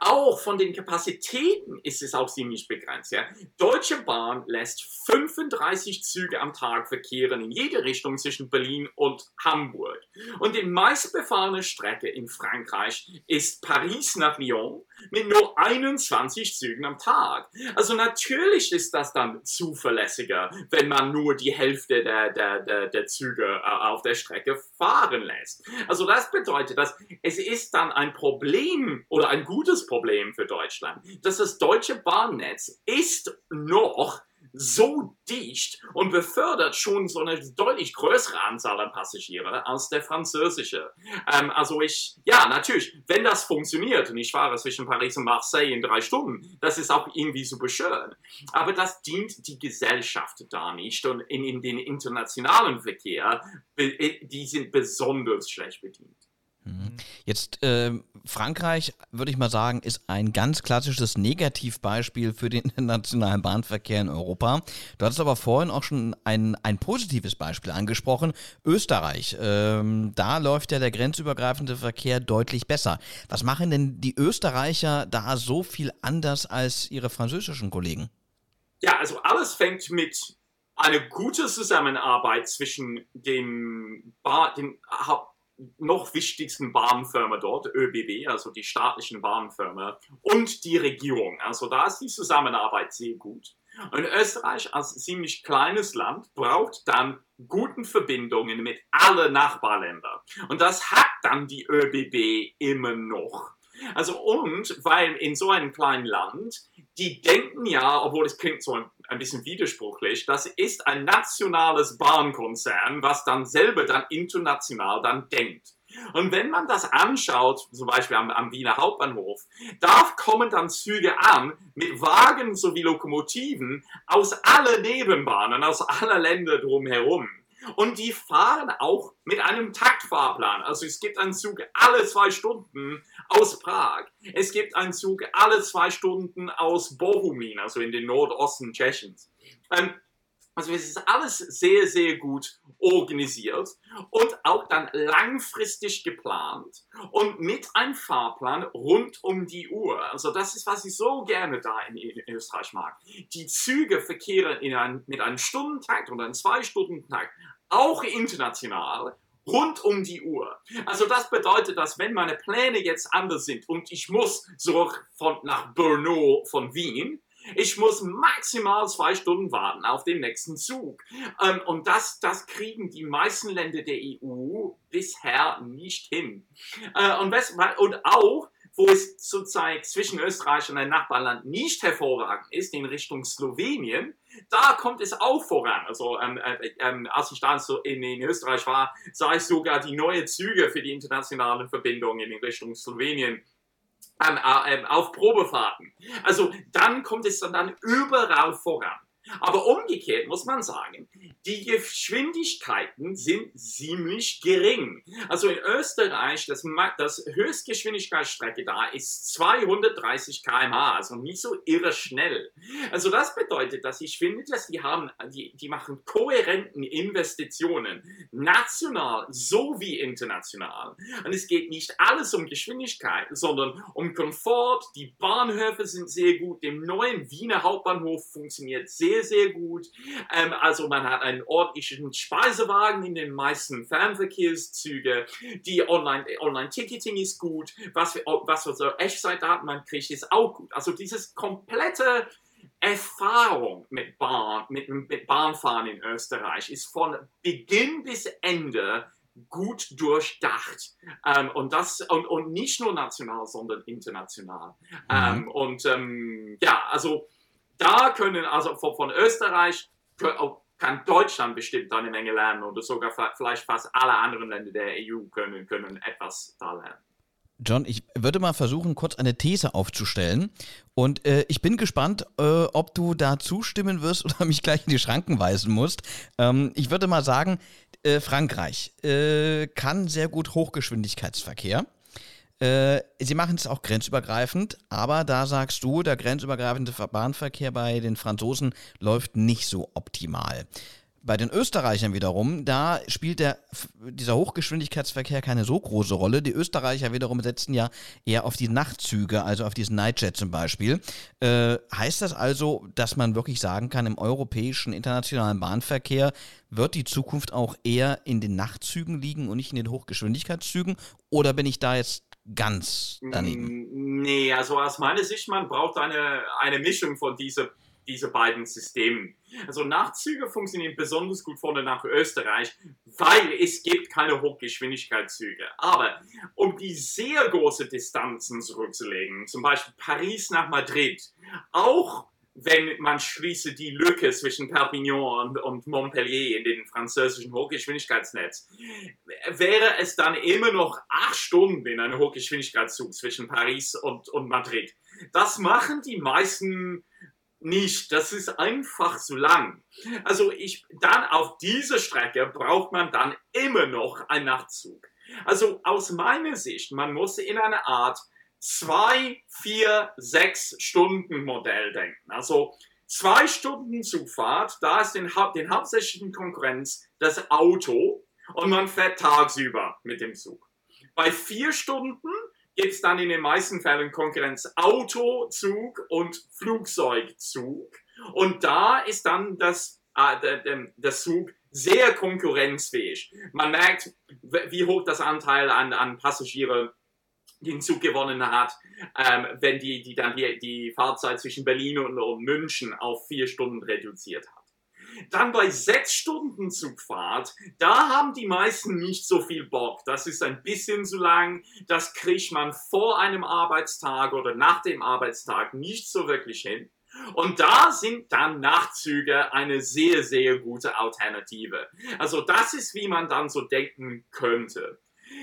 auch von den Kapazitäten ist es auch ziemlich begrenzt. Ja. Deutsche Bahn lässt 35 Züge am Tag verkehren in jede Richtung zwischen Berlin und Hamburg. Und die meistbefahrene Strecke in Frankreich ist Paris nach Lyon mit nur 21 Zügen am Tag. Also natürlich ist das dann zuverlässiger, wenn man nur die Hälfte der, der, der, der Züge äh, auf der Strecke fahren lässt. Also das bedeutet, dass es ist dann ein Problem oder ein gutes Problem für Deutschland, dass das deutsche Bahnnetz ist noch so dicht und befördert schon so eine deutlich größere Anzahl an Passagiere als der französische. Ähm, also ich, ja, natürlich, wenn das funktioniert und ich fahre zwischen Paris und Marseille in drei Stunden, das ist auch irgendwie super schön. Aber das dient die Gesellschaft da nicht und in, in den internationalen Verkehr, die sind besonders schlecht bedient. Mhm. Jetzt äh, Frankreich, würde ich mal sagen, ist ein ganz klassisches Negativbeispiel für den internationalen Bahnverkehr in Europa. Du hattest aber vorhin auch schon ein, ein positives Beispiel angesprochen, Österreich. Ähm, da läuft ja der grenzübergreifende Verkehr deutlich besser. Was machen denn die Österreicher da so viel anders als ihre französischen Kollegen? Ja, also alles fängt mit einer guten Zusammenarbeit zwischen dem, ba dem noch wichtigsten Bahnfirma dort, ÖBB, also die staatlichen Bahnfirma, und die Regierung. Also da ist die Zusammenarbeit sehr gut. Und Österreich als ziemlich kleines Land braucht dann guten Verbindungen mit allen Nachbarländern. Und das hat dann die ÖBB immer noch. Also und weil in so einem kleinen Land, die denken ja, obwohl es klingt so ein, ein bisschen widersprüchlich, das ist ein nationales Bahnkonzern, was dann selber dann international dann denkt. Und wenn man das anschaut, zum Beispiel am, am Wiener Hauptbahnhof, da kommen dann Züge an mit Wagen sowie Lokomotiven aus allen Nebenbahnen, aus aller Länder drumherum. Und die fahren auch mit einem Taktfahrplan. Also es gibt einen Zug alle zwei Stunden aus Prag. Es gibt einen Zug alle zwei Stunden aus Bohumin, also in den Nordosten Tschechiens. Ähm, also es ist alles sehr, sehr gut organisiert und auch dann langfristig geplant und mit einem Fahrplan rund um die Uhr. Also das ist, was ich so gerne da in, Österreich mag. Die Züge verkehren ein, mit einem Stundentakt oder einem Zwei-Stunden-Takt, auch international, rund um die Uhr. Also das bedeutet, dass wenn meine Pläne jetzt anders sind und ich muss so von, nach Brno von Wien, ich muss maximal zwei Stunden warten auf den nächsten Zug. Ähm, und das, das kriegen die meisten Länder der EU bisher nicht hin. Äh, und, und auch, wo es zurzeit zwischen Österreich und einem Nachbarland nicht hervorragend ist, in Richtung Slowenien, da kommt es auch voran. Also ähm, äh, äh, als ich da so in, in, Österreich war, sah ich sogar die neuen Züge für die internationalen Verbindungen in Richtung Slowenien ähm, äh, auf Probefahrten. Also dann kommt es dann überall voran. Aber umgekehrt muss man sagen, die Geschwindigkeiten sind ziemlich gering. Also in Österreich, das, das Höchstgeschwindigkeitsstrecke da ist 230 km/h, also nicht so irre schnell. Also das bedeutet, dass ich finde, dass die haben, die, die machen kohärenten Investitionen, national sowie international. Und es geht nicht alles um Geschwindigkeit, sondern um Komfort. Die Bahnhöfe sind sehr gut. Dem neuen Wiener Hauptbahnhof funktioniert sehr sehr, gut. Ähm, also man hat einen ordentlichen Speisewagen in den meisten Fernverkehrszügen. Die Online-Ticketing Online ist gut. Was, wir, was für so Echtzeitdaten man kriegt, ist auch gut. Also dieses komplette Erfahrung mit Bahn, mit, mit Bahnfahren in Österreich ist von Beginn bis Ende gut durchdacht. Ähm, und das und, und nicht nur national, sondern international. Mhm. Ähm, und ähm, ja, also da können, also von, von Österreich, kann Deutschland bestimmt eine Menge lernen oder sogar vielleicht fast alle anderen Länder der EU können, können etwas da lernen. John, ich würde mal versuchen, kurz eine These aufzustellen. Und äh, ich bin gespannt, äh, ob du da zustimmen wirst oder mich gleich in die Schranken weisen musst. Ähm, ich würde mal sagen, äh, Frankreich äh, kann sehr gut Hochgeschwindigkeitsverkehr. Äh, sie machen es auch grenzübergreifend, aber da sagst du, der grenzübergreifende Bahnverkehr bei den Franzosen läuft nicht so optimal. Bei den Österreichern wiederum, da spielt der, dieser Hochgeschwindigkeitsverkehr keine so große Rolle. Die Österreicher wiederum setzen ja eher auf die Nachtzüge, also auf diesen Nightjet zum Beispiel. Äh, heißt das also, dass man wirklich sagen kann, im europäischen internationalen Bahnverkehr wird die Zukunft auch eher in den Nachtzügen liegen und nicht in den Hochgeschwindigkeitszügen? Oder bin ich da jetzt ganz daneben. Nee, also aus meiner Sicht, man braucht eine, eine Mischung von diese, diese beiden Systemen. Also Nachtzüge funktionieren besonders gut vorne nach Österreich, weil es gibt keine Hochgeschwindigkeitszüge. Aber um die sehr große Distanzen zurückzulegen, zum Beispiel Paris nach Madrid, auch wenn man schließe die Lücke zwischen Perpignan und, und Montpellier in den französischen Hochgeschwindigkeitsnetz, wäre es dann immer noch acht Stunden in einem Hochgeschwindigkeitszug zwischen Paris und, und Madrid. Das machen die meisten nicht. Das ist einfach zu lang. Also ich, dann auf dieser Strecke braucht man dann immer noch einen Nachtzug. Also aus meiner Sicht, man muss in einer Art zwei, vier, sechs Stunden Modell denken. Also zwei Stunden Zugfahrt, da ist den, den hauptsächlichen Konkurrenz das Auto und man fährt tagsüber mit dem Zug. Bei vier Stunden gibt es dann in den meisten Fällen Konkurrenz Auto, Zug und Flugzeugzug. Und da ist dann das, äh, das Zug sehr konkurrenzfähig. Man merkt, wie hoch das Anteil an, an Passagiere den Zug gewonnen hat, ähm, wenn die, die dann die, die Fahrzeit zwischen Berlin und, und München auf vier Stunden reduziert hat. Dann bei sechs Stunden Zugfahrt, da haben die meisten nicht so viel Bock. Das ist ein bisschen zu lang. Das kriegt man vor einem Arbeitstag oder nach dem Arbeitstag nicht so wirklich hin. Und da sind dann Nachtzüge eine sehr, sehr gute Alternative. Also das ist, wie man dann so denken könnte.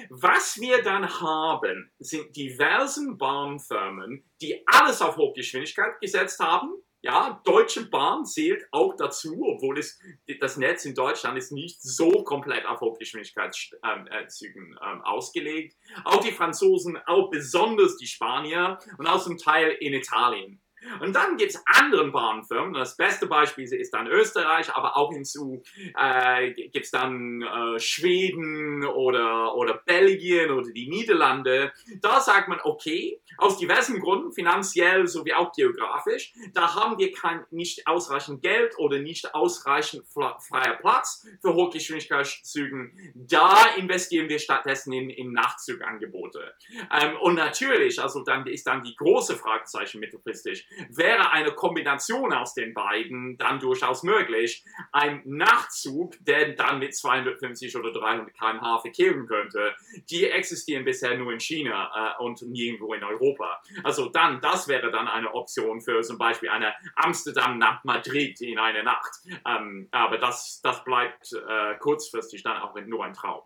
Was wir dann haben, sind diversen Bahnfirmen, die alles auf Hochgeschwindigkeit gesetzt haben. Ja, Deutsche Bahn zählt auch dazu, obwohl es, das Netz in Deutschland ist nicht so komplett auf Hochgeschwindigkeitszügen ähm, ausgelegt. Auch die Franzosen, auch besonders die Spanier und auch zum Teil in Italien. Und dann gibt es andere Bahnfirmen. Das beste Beispiel ist dann Österreich, aber auch hinzu äh, gibt es dann äh, Schweden oder, oder Belgien oder die Niederlande. Da sagt man, okay, aus diversen Gründen, finanziell sowie auch geografisch, da haben wir kein, nicht ausreichend Geld oder nicht ausreichend freier Platz für Hochgeschwindigkeitszügen. Da investieren wir stattdessen in, in Nachtzugangebote. Ähm, und natürlich, also dann ist dann die große Fragezeichen mittelfristig, wäre eine Kombination aus den beiden dann durchaus möglich. Ein Nachtzug, der dann mit 250 oder 300 km/h verkehren könnte, die existieren bisher nur in China äh, und nirgendwo in Europa. Also dann, das wäre dann eine Option für zum Beispiel eine Amsterdam nach Madrid in einer Nacht. Ähm, aber das, das bleibt äh, kurzfristig dann auch nur ein Traum.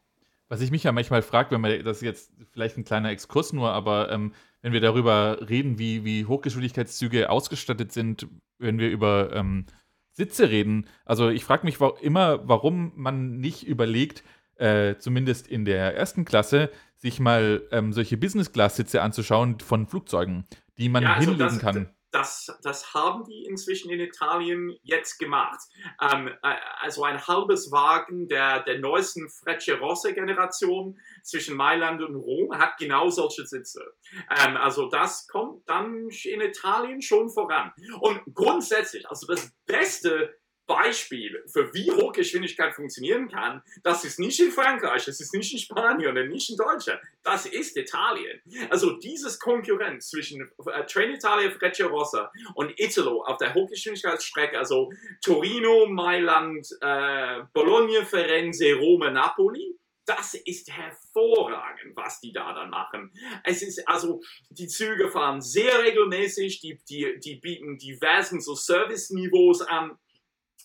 Was ich mich ja manchmal frage, wenn man, das jetzt vielleicht ein kleiner Exkurs nur, aber ähm, wenn wir darüber reden, wie, wie Hochgeschwindigkeitszüge ausgestattet sind, wenn wir über ähm, Sitze reden, also ich frage mich immer, warum man nicht überlegt, äh, zumindest in der ersten Klasse, sich mal ähm, solche Business-Class-Sitze anzuschauen von Flugzeugen, die man ja, also hinlegen das, kann das, das haben die inzwischen in Italien jetzt gemacht. Ähm, äh, also ein halbes Wagen der, der neuesten Frecce-Rosse-Generation zwischen Mailand und Rom hat genau solche Sitze. Ähm, also das kommt dann in Italien schon voran. Und grundsätzlich, also das beste Beispiel für wie Hochgeschwindigkeit funktionieren kann, das ist nicht in Frankreich, das ist nicht in Spanien und nicht in Deutschland, das ist Italien. Also dieses Konkurrenz zwischen äh, Trenitalia Frecciarossa und Italo auf der Hochgeschwindigkeitsstrecke, also Torino, Mailand, äh, Bologna, Firenze, Rome, Napoli, das ist hervorragend, was die da dann machen. Es ist also, die Züge fahren sehr regelmäßig, die, die, die bieten diversen so Service-Niveaus an.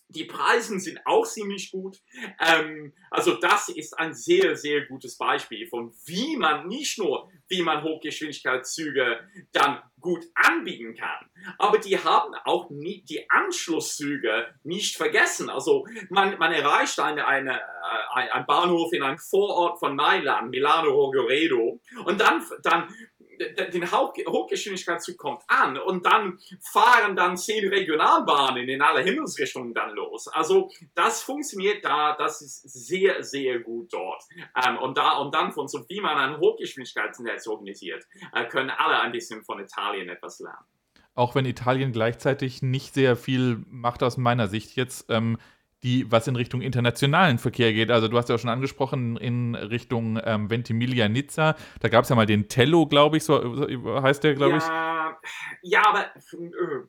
Die Preise sind auch ziemlich gut. Ähm, also das ist ein sehr, sehr gutes Beispiel von wie man nicht nur, wie man Hochgeschwindigkeitszüge dann gut anbieten kann, aber die haben auch nie, die Anschlusszüge nicht vergessen. Also man, man erreicht eine, eine, äh, ein Bahnhof in einem Vorort von Mailand, Milano Rogoredo, und dann, dann den Hochgeschwindigkeitszug kommt an und dann fahren dann zehn Regionalbahnen in alle Himmelsrichtungen dann los. Also das funktioniert da, das ist sehr, sehr gut dort. Ähm, und, da, und dann von so wie man ein Hochgeschwindigkeitsnetz organisiert, äh, können alle ein bisschen von Italien etwas lernen. Auch wenn Italien gleichzeitig nicht sehr viel macht aus meiner Sicht jetzt. Ähm, die, was in Richtung internationalen Verkehr geht. Also du hast ja auch schon angesprochen, in Richtung ähm, Ventimiglia Nizza. Da gab es ja mal den Tello, glaube ich, so heißt der, glaube ja, ich. Ja, aber. Äh.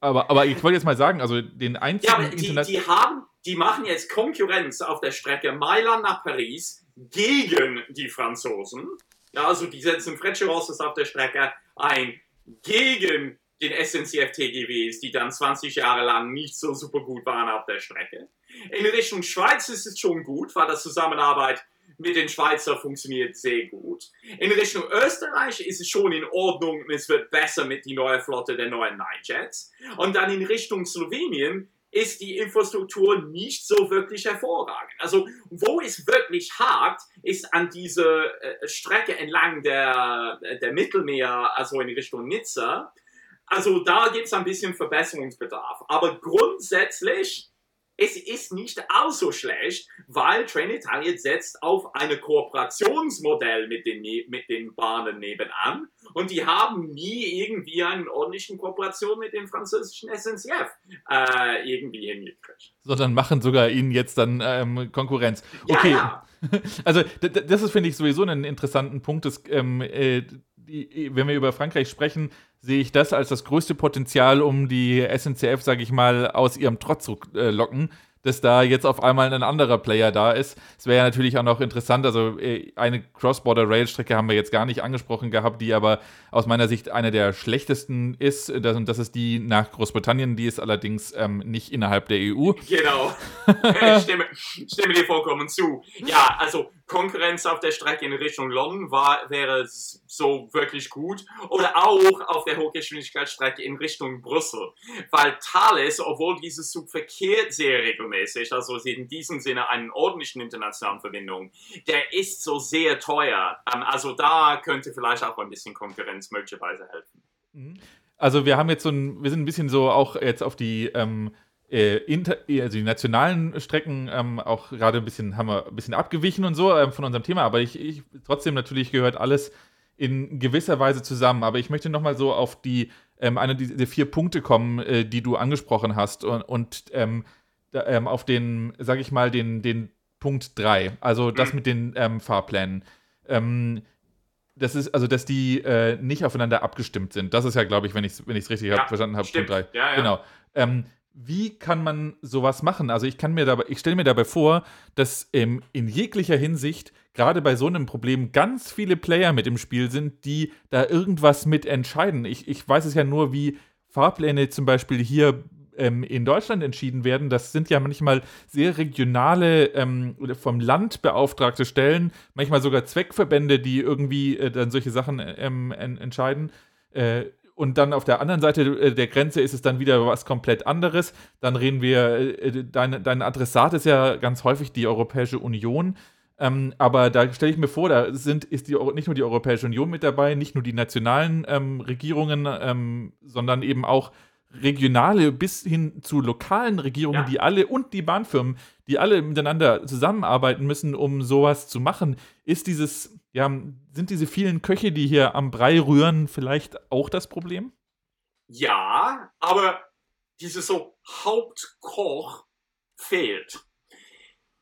Aber, aber ich wollte jetzt mal sagen, also den einzigen. Ja, aber die, die, haben, die machen jetzt Konkurrenz auf der Strecke Mailand nach Paris gegen die Franzosen. Ja, also die setzen Frecce-Rosses auf der Strecke ein gegen den SNCF-TGWs, die dann 20 Jahre lang nicht so super gut waren auf der Strecke. In Richtung Schweiz ist es schon gut, weil das Zusammenarbeit mit den Schweizer funktioniert sehr gut. In Richtung Österreich ist es schon in Ordnung und es wird besser mit die neue Flotte der neuen Nightjets. Und dann in Richtung Slowenien ist die Infrastruktur nicht so wirklich hervorragend. Also wo es wirklich hakt, ist an dieser äh, Strecke entlang der, der Mittelmeer, also in Richtung Nizza, also da gibt es ein bisschen Verbesserungsbedarf. Aber grundsätzlich, es ist nicht auch so schlecht, weil Trenitalia setzt auf ein Kooperationsmodell mit den, ne-, mit den Bahnen nebenan und die haben nie irgendwie eine ordentliche Kooperation mit dem französischen SNCF äh, irgendwie hingekriegt. Sondern machen sogar ihnen jetzt dann ähm, Konkurrenz. Okay. Ja, ja. Also das ist, finde ich, sowieso einen interessanten Punkt. Dass, ähm, äh, wenn wir über Frankreich sprechen, sehe ich das als das größte Potenzial, um die SNCF, sage ich mal, aus ihrem Trotz zu äh, locken dass da jetzt auf einmal ein anderer Player da ist. Es wäre ja natürlich auch noch interessant, also äh, eine Cross-Border-Rail-Strecke haben wir jetzt gar nicht angesprochen gehabt, die aber aus meiner Sicht eine der schlechtesten ist. Das, und das ist die nach Großbritannien, die ist allerdings ähm, nicht innerhalb der EU. Genau. ich stimme, stimme dir vollkommen zu. Ja, also Konkurrenz auf der Strecke in Richtung London war, wäre so wirklich gut. Oder auch auf der Hochgeschwindigkeitsstrecke in Richtung Brüssel. Weil Thales, obwohl dieses Zug verkehrt sehr regelmäßig, also in diesem Sinne einen ordentlichen internationalen Verbindung, der ist so sehr teuer. Ähm, also da könnte vielleicht auch ein bisschen Konkurrenz möglicherweise helfen. Mhm. Also wir haben jetzt so ein, wir sind ein bisschen so auch jetzt auf die ähm äh, inter, also die nationalen Strecken ähm, auch gerade ein bisschen, haben wir ein bisschen abgewichen und so ähm, von unserem Thema, aber ich, ich, trotzdem natürlich gehört alles in gewisser Weise zusammen. Aber ich möchte nochmal so auf die, ähm, eine dieser vier Punkte kommen, äh, die du angesprochen hast und, und ähm, da, ähm, auf den, sag ich mal, den, den Punkt 3, also das mhm. mit den ähm, Fahrplänen. das ist, also, dass die äh, nicht aufeinander abgestimmt sind. Das ist ja, glaube ich, wenn ich es wenn richtig ja, hab, verstanden habe, Punkt 3. Ja, ja. Genau. Ähm, wie kann man sowas machen? Also ich kann mir dabei, ich stelle mir dabei vor, dass ähm, in jeglicher Hinsicht gerade bei so einem Problem ganz viele Player mit im Spiel sind, die da irgendwas mit entscheiden. Ich, ich weiß es ja nur, wie Fahrpläne zum Beispiel hier ähm, in Deutschland entschieden werden. Das sind ja manchmal sehr regionale, ähm, vom Land beauftragte Stellen, manchmal sogar Zweckverbände, die irgendwie äh, dann solche Sachen ähm, entscheiden. Äh, und dann auf der anderen Seite äh, der Grenze ist es dann wieder was komplett anderes. Dann reden wir, äh, dein, dein Adressat ist ja ganz häufig die Europäische Union. Ähm, aber da stelle ich mir vor, da sind, ist die, nicht nur die Europäische Union mit dabei, nicht nur die nationalen ähm, Regierungen, ähm, sondern eben auch regionale bis hin zu lokalen Regierungen, ja. die alle und die Bahnfirmen, die alle miteinander zusammenarbeiten müssen, um sowas zu machen, ist dieses, ja, sind diese vielen Köche, die hier am Brei rühren, vielleicht auch das Problem? Ja, aber dieses so Hauptkoch fehlt.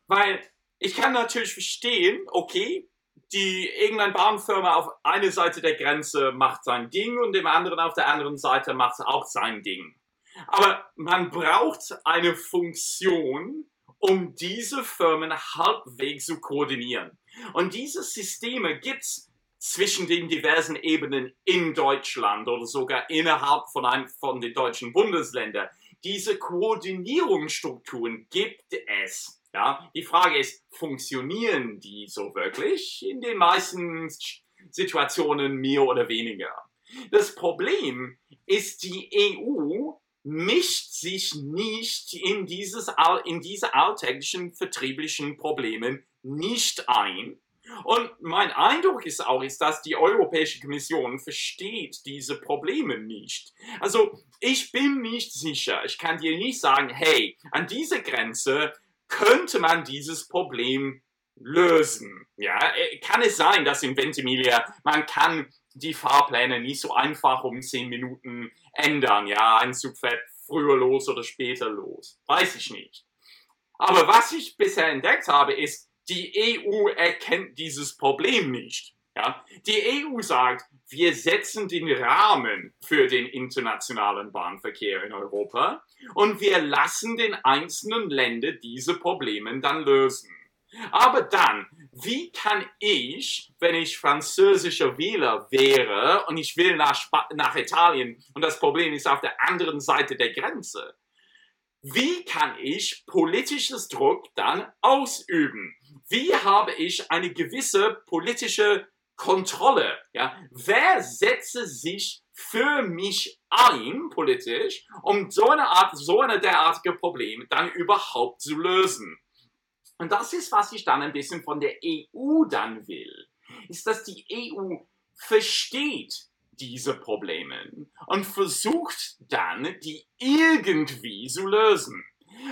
Weil ich kann natürlich verstehen, okay, die irgendeine Bahnfirma auf einer Seite der Grenze macht sein Ding und dem anderen auf der anderen Seite macht auch sein Ding. Aber man braucht eine Funktion, um diese Firmen halbwegs zu koordinieren. Und diese Systeme gibt es zwischen den diversen Ebenen in Deutschland oder sogar innerhalb von, einem, von den deutschen Bundesländern. Diese Koordinierungsstrukturen gibt es. Ja, die Frage ist, funktionieren die so wirklich? In den meisten Situationen mehr oder weniger. Das Problem ist, die EU mischt sich nicht in, dieses, in diese alltäglichen vertrieblichen Probleme nicht ein. Und mein Eindruck ist auch, ist, dass die Europäische Kommission versteht diese Probleme nicht. Also ich bin nicht sicher. Ich kann dir nicht sagen, hey, an dieser Grenze könnte man dieses Problem lösen. Ja, äh, kann es sein, dass in Ventimiglia man kann die Fahrpläne nicht so einfach um 10 Minuten ändern. Ja, ein Zug früher los oder später los. Weiß ich nicht. Aber was ich bisher entdeckt habe, ist, die EU erkennt dieses Problem nicht. Ja? Die EU sagt, wir setzen den Rahmen für den internationalen Bahnverkehr in Europa und wir lassen den einzelnen Ländern diese Probleme dann lösen. Aber dann, wie kann ich, wenn ich französischer Wähler wäre und ich will nach, Sp nach Italien und das Problem ist auf der anderen Seite der Grenze, wie kann ich politisches Druck dann ausüben? Wie habe ich eine gewisse politische Kontrolle. Ja? Wer setze sich für mich ein, politisch, um so eine Art, so eine derartige Probleme dann überhaupt zu lösen? Und das ist, was ich dann ein bisschen von der EU dann will, ist, dass die EU versteht diese Probleme und versucht dann, die irgendwie zu lösen.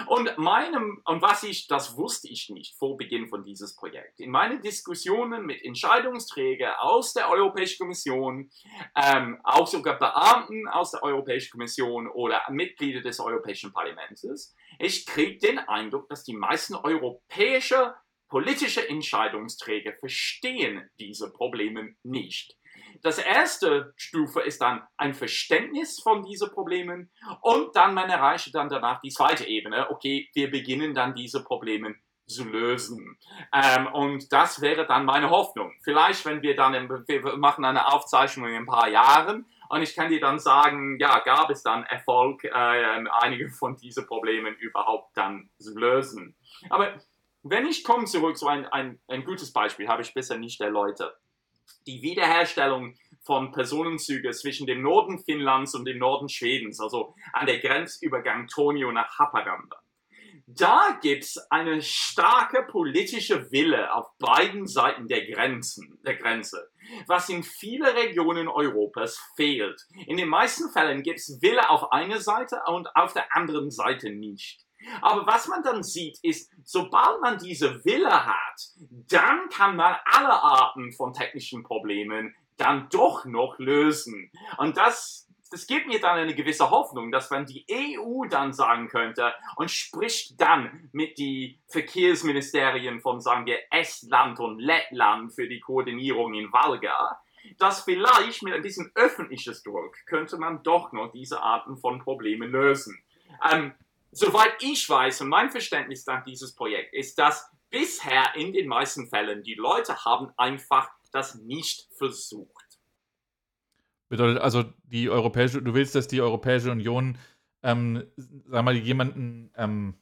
Und meinem, und was ich, das wusste ich nicht vor Beginn von dieses Projekt. In meinen Diskussionen mit Entscheidungsträgern aus der Europäischen Kommission, ähm, auch sogar Beamten aus der Europäischen Kommission oder Mitglieder des Europäischen Parlaments, ich kriege den Eindruck, dass die meisten europäische politische Entscheidungsträger verstehen diese Probleme nicht. Das erste Stufe ist dann ein Verständnis von diesen Problemen und dann man erreicht dann danach die zweite Ebene. Okay, wir beginnen dann diese Probleme zu lösen. Ähm, und das wäre dann meine Hoffnung. Vielleicht, wenn wir dann, im, wir machen eine Aufzeichnung in ein paar Jahren und ich kann dir dann sagen, ja, gab es dann Erfolg, äh, einige von diesen Problemen überhaupt dann zu lösen. Aber wenn ich komme zurück, so ein, ein, ein gutes Beispiel habe ich bisher nicht erläutert. Die Wiederherstellung von Personenzügen zwischen dem Norden Finnlands und dem Norden Schwedens, also an der Grenzübergang Tornio nach Haparanda. Da gibt es eine starke politische Wille auf beiden Seiten der Grenzen, der Grenze, was in vielen Regionen Europas fehlt. In den meisten Fällen gibt es Wille auf einer Seite und auf der anderen Seite nicht. Aber was man dann sieht, ist, sobald man diese Wille hat, dann kann man alle Arten von technischen Problemen dann doch noch lösen. Und das, das gibt mir dann eine gewisse Hoffnung, dass wenn die EU dann sagen könnte und spricht dann mit die Verkehrsministerien von, sagen wir, Estland und Lettland für die Koordinierung in Valga, dass vielleicht mit ein bisschen öffentliches Druck könnte man doch noch diese Arten von Problemen lösen. Ähm, soweit ich weiß und mein Verständnis nach dieses Projekt ist, dass bisher in den meisten Fällen die Leute haben einfach das nicht versucht. Bedeutet also, die Europäische, du willst, dass die Europäische Union, ähm, sag mal, jemanden ähm,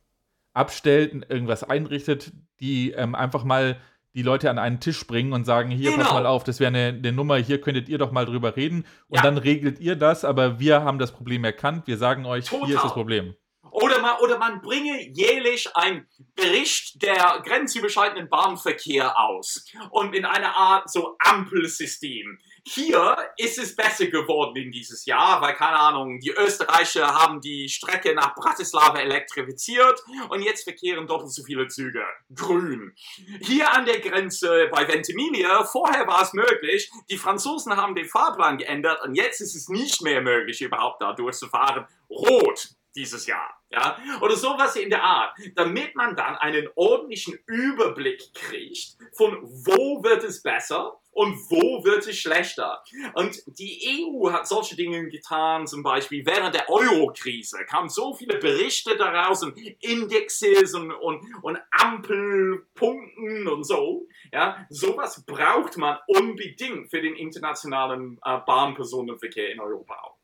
abstellt, irgendwas einrichtet, die ähm, einfach mal die Leute an einen Tisch bringen und sagen, hier, genau. pass mal auf, das wäre eine, eine, Nummer, hier könntet ihr doch mal drüber reden. Und ja. dann regelt ihr das, aber wir haben das Problem erkannt, wir sagen euch, Total. hier ist das Problem. Oder man, oder man bringe jährlich einen Bericht der grenzüberschreitenden Bahnverkehr aus und in einer Art so Ampelsystem. Hier ist es besser geworden in dieses Jahr, weil, keine Ahnung, die Österreicher haben die Strecke nach Bratislava elektrifiziert und jetzt verkehren doppelt so viele Züge. Grün. Hier an der Grenze bei Ventimiglia, vorher war es möglich, die Franzosen haben den Fahrplan geändert und jetzt ist es nicht mehr möglich, überhaupt da durchzufahren. Rot dieses Jahr. Ja? Oder sowas in der Art, damit man dann einen ordentlichen Überblick kriegt von wo wird es besser und wo wird es schlechter. Und die EU hat solche Dinge getan, zum Beispiel während der Euro-Krise kamen so viele Berichte daraus und Indexes und, und, und Ampelpunkten und so. Ja, sowas braucht man unbedingt für den internationalen äh, Bahnpersonenverkehr in Europa auch.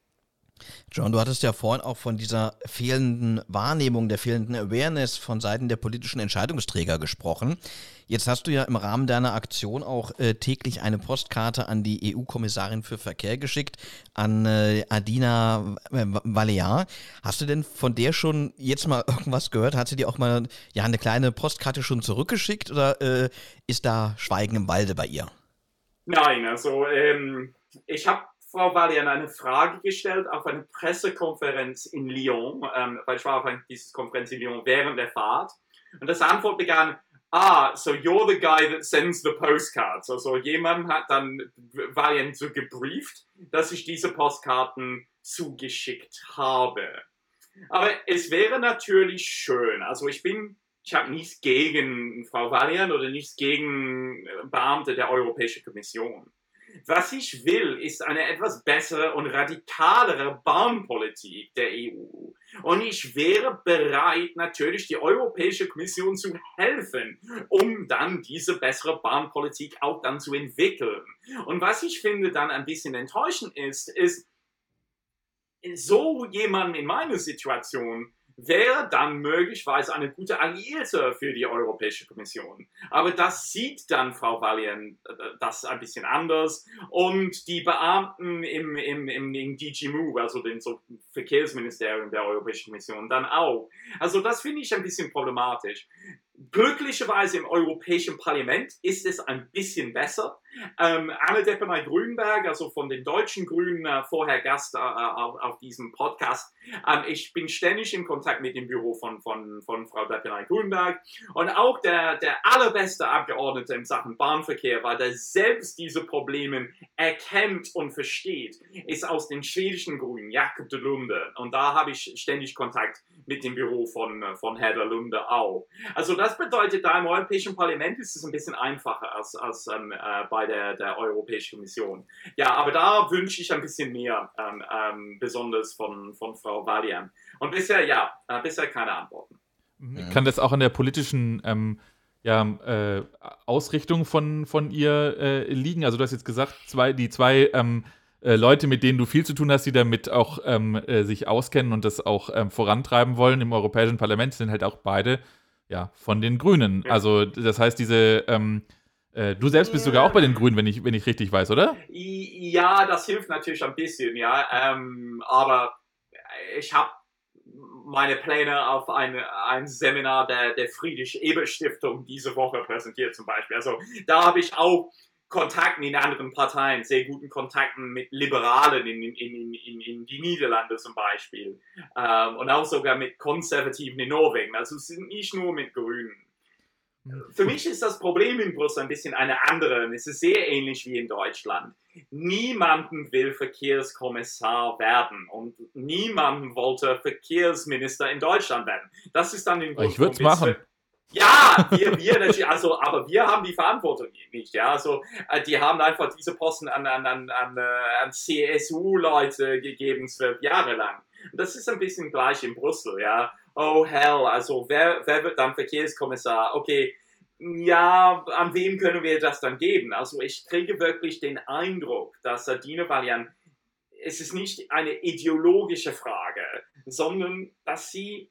John, du hattest ja vorhin auch von dieser fehlenden Wahrnehmung, der fehlenden Awareness von Seiten der politischen Entscheidungsträger gesprochen. Jetzt hast du ja im Rahmen deiner Aktion auch äh, täglich eine Postkarte an die EU-Kommissarin für Verkehr geschickt, an äh, Adina äh, Valéan. Hast du denn von der schon jetzt mal irgendwas gehört? Hat sie dir auch mal ja, eine kleine Postkarte schon zurückgeschickt oder äh, ist da Schweigen im Walde bei ihr? Nein, also ähm, ich habe Frau Valian eine Frage gestellt auf eine Pressekonferenz in Lyon, ähm, weil ich war auf einer Konferenz in Lyon während der Fahrt. Und das Antwort begann, ah, so you're the guy that sends the postcards. Also jemand hat dann Valian so gebrieft, dass ich diese Postkarten zugeschickt habe. Aber es wäre natürlich schön, also ich bin ich habe nichts gegen Frau Valian oder nichts gegen Beamte der Europäischen Kommission. Was ich will, ist eine etwas bessere und radikalere Bahnpolitik der EU. Und ich wäre bereit, natürlich die Europäische Kommission zu helfen, um dann diese bessere Bahnpolitik auch dann zu entwickeln. Und was ich finde dann ein bisschen enttäuschend ist, ist, so jemand in meiner Situation wäre dann möglicherweise eine gute Alliierte für die Europäische Kommission. Aber das sieht dann Frau Valian äh, das ein bisschen anders und die Beamten im, im, im, im DG Move, also dem so Verkehrsministerium der Europäischen Kommission, dann auch. Also das finde ich ein bisschen problematisch. Glücklicherweise im Europäischen Parlament ist es ein bisschen besser. Ähm, Anne Deppenay-Grünberg, also von den deutschen Grünen, äh, vorher Gast äh, auf, auf, diesem Podcast. Ähm, ich bin ständig in Kontakt mit dem Büro von, von, von Frau Deppenay-Grünberg. Und auch der, der allerbeste Abgeordnete in Sachen Bahnverkehr, weil der selbst diese Probleme erkennt und versteht, ist aus den schwedischen Grünen, Jakob de Lunde. Und da habe ich ständig Kontakt mit dem Büro von, von Herr de Lunde auch. Also das bedeutet, da im Europäischen Parlament ist es ein bisschen einfacher als, als ähm, äh, bei der, der Europäischen Kommission. Ja, aber da wünsche ich ein bisschen mehr, ähm, ähm, besonders von, von Frau Valian. Und bisher, ja, äh, bisher keine Antworten. Mhm. Kann das auch an der politischen ähm, ja, äh, Ausrichtung von, von ihr äh, liegen? Also du hast jetzt gesagt, zwei, die zwei ähm, äh, Leute, mit denen du viel zu tun hast, die damit auch ähm, äh, sich auskennen und das auch ähm, vorantreiben wollen im Europäischen Parlament, sind halt auch beide ja, von den Grünen. Ja. Also das heißt, diese ähm, äh, du selbst bist sogar auch bei den Grünen, wenn ich, wenn ich richtig weiß, oder? Ja, das hilft natürlich ein bisschen, ja. Ähm, aber ich habe meine Pläne auf ein, ein Seminar der, der Friedrich-Ebert-Stiftung diese Woche präsentiert zum Beispiel. Also da habe ich auch Kontakten in anderen Parteien, sehr guten Kontakten mit Liberalen in, in, in, in, in die Niederlande zum Beispiel ähm, und auch sogar mit Konservativen in Norwegen. Also es sind nicht nur mit Grünen. Für mich ist das Problem in Brüssel ein bisschen eine andere. Es ist sehr ähnlich wie in Deutschland. Niemanden will Verkehrskommissar werden und niemanden wollte Verkehrsminister in Deutschland werden. Das ist dann in Brüssel. Ich würde es machen. Ja, wir, wir natürlich, also, aber wir haben die Verantwortung nicht, ja. Also, äh, die haben einfach diese Posten an, an, an, an, äh, an CSU-Leute gegeben, zwölf Jahre lang. Und das ist ein bisschen gleich in Brüssel, ja oh hell, also wer, wer wird dann Verkehrskommissar? Okay, ja, an wem können wir das dann geben? Also ich kriege wirklich den Eindruck, dass Dina Valian, es ist nicht eine ideologische Frage, sondern dass sie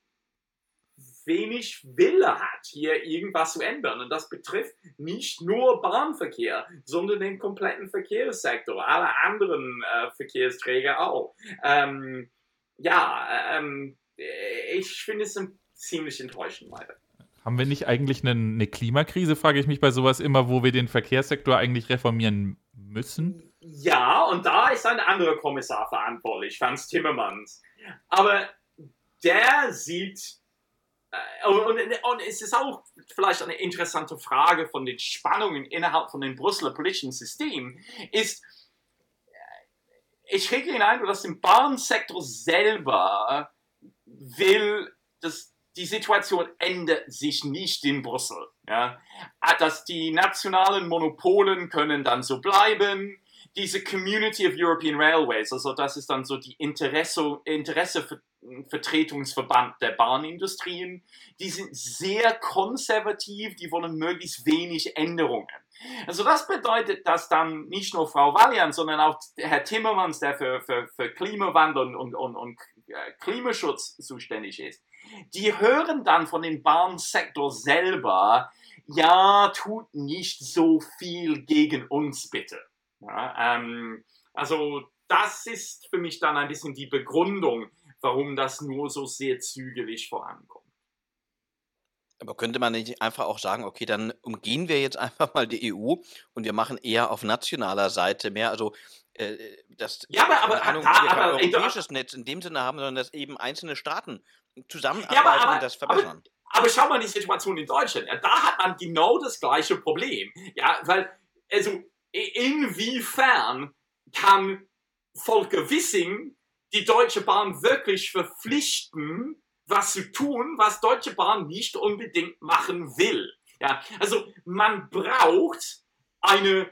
wenig Wille hat, hier irgendwas zu ändern. Und das betrifft nicht nur Bahnverkehr, sondern den kompletten Verkehrssektor, alle anderen äh, Verkehrsträger auch. Ähm, ja, ähm, ich finde es ziemlich enttäuschend leider. Haben wir nicht eigentlich eine, eine, Klimakrise, frage ich mich bei sowas immer, wo wir den Verkehrssektor eigentlich reformieren müssen? Ja, und da ist ein anderer Kommissar verantwortlich, Franz Timmermans. Aber der sieht, äh, und, und, und, es ist auch vielleicht eine interessante Frage von den Spannungen innerhalb von dem Brüsseler politischen System, ist, äh, ich kriege den Eindruck, dass im Bahnsektor selber will, dass die Situation ändert sich nicht in Brüssel. Ja? Ah, dass die nationalen Monopolen können dann so bleiben. Diese Community of European Railways, also das ist dann so die Interesse, Interessevertretungsverband der Bahnindustrien, die sind sehr konservativ, die wollen möglichst wenig Änderungen. Also das bedeutet, dass dann nicht nur Frau Valian, sondern auch Herr Timmermans, der für, für, für Klimawandel und, und, und Klimaschutz zuständig ist, die hören dann von dem Bahnsektor selber, ja, tut nicht so viel gegen uns bitte. Ja, ähm, also das ist für mich dann ein bisschen die Begründung, warum das nur so sehr zügig vorankommt. Aber könnte man nicht einfach auch sagen, okay, dann umgehen wir jetzt einfach mal die EU und wir machen eher auf nationaler Seite mehr, also äh, das ja, aber, aber, Ahnung, da, aber, europäisches Netz in dem Sinne haben, sondern dass eben einzelne Staaten zusammenarbeiten ja, aber, und das verbessern. Aber, schau mal die Situation in Deutschland. Ja, da hat man genau das gleiche Problem. Ja, weil, also, inwiefern kann Volker Wissing die Deutsche Bahn wirklich verpflichten, was zu tun, was Deutsche Bahn nicht unbedingt machen will. Ja, also man braucht eine,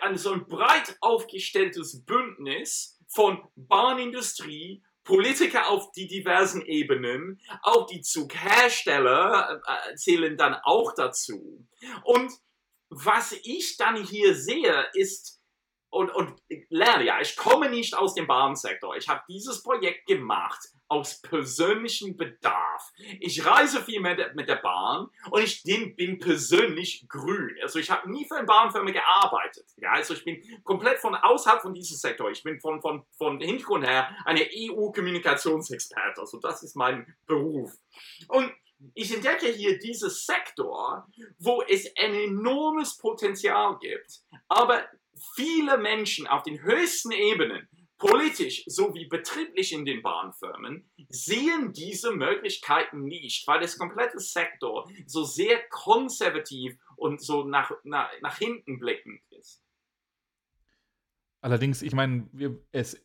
eine so ein breit aufgestelltes Bündnis von Bahnindustrie, Politiker auf die diversen Ebenen, auch die Zughersteller äh, zählen dann auch dazu. Und was ich dann hier sehe, ist und, und lerne ja, ich komme nicht aus dem Bahnsektor. Ich habe dieses Projekt gemacht aus persönlichem Bedarf. Ich reise viel mit, mit der Bahn und ich bin, bin persönlich grün. Also ich habe nie für eine Bahnfirma gearbeitet. Ja, also ich bin komplett von außerhalb von diesem Sektor. Ich bin von, von, von Hintergrund her eine EU-Kommunikationsexperte. Also das ist mein Beruf. Und ich entdecke hier diesen Sektor, wo es ein enormes Potenzial gibt, aber viele Menschen auf den höchsten Ebenen, politisch sowie betrieblich in den Bahnfirmen, sehen diese Möglichkeiten nicht, weil das komplette Sektor so sehr konservativ und so nach, nach, nach hinten blickend ist. Allerdings, ich meine, wir,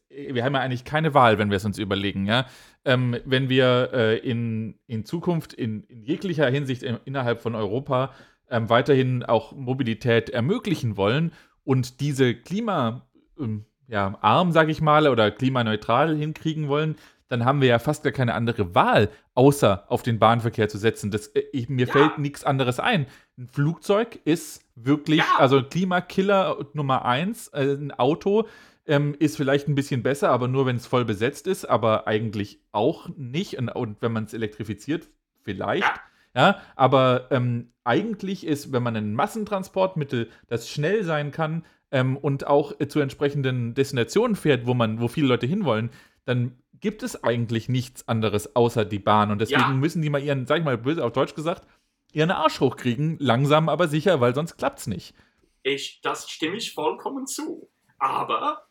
wir haben ja eigentlich keine Wahl, wenn wir es uns überlegen, ja. Ähm, wenn wir äh, in, in Zukunft in, in jeglicher Hinsicht in, innerhalb von Europa ähm, weiterhin auch Mobilität ermöglichen wollen und diese Klima, ähm, ja, arm, sage ich mal, oder klimaneutral hinkriegen wollen, dann haben wir ja fast gar keine andere Wahl, außer auf den Bahnverkehr zu setzen. Das, äh, ich, mir ja. fällt nichts anderes ein. Ein Flugzeug ist wirklich, ja. also Klimakiller Nummer eins. Äh, ein Auto ähm, ist vielleicht ein bisschen besser, aber nur, wenn es voll besetzt ist, aber eigentlich auch nicht. Und, und wenn man es elektrifiziert, vielleicht. Ja. Ja, aber ähm, eigentlich ist, wenn man ein Massentransportmittel, das schnell sein kann ähm, und auch äh, zu entsprechenden Destinationen fährt, wo man, wo viele Leute hinwollen, dann gibt es eigentlich nichts anderes außer die Bahn. Und deswegen ja. müssen die mal ihren, sag ich mal böse auf Deutsch gesagt, ihren Arsch hochkriegen, langsam aber sicher, weil sonst klappt's nicht. Ich, das stimme ich vollkommen zu. Aber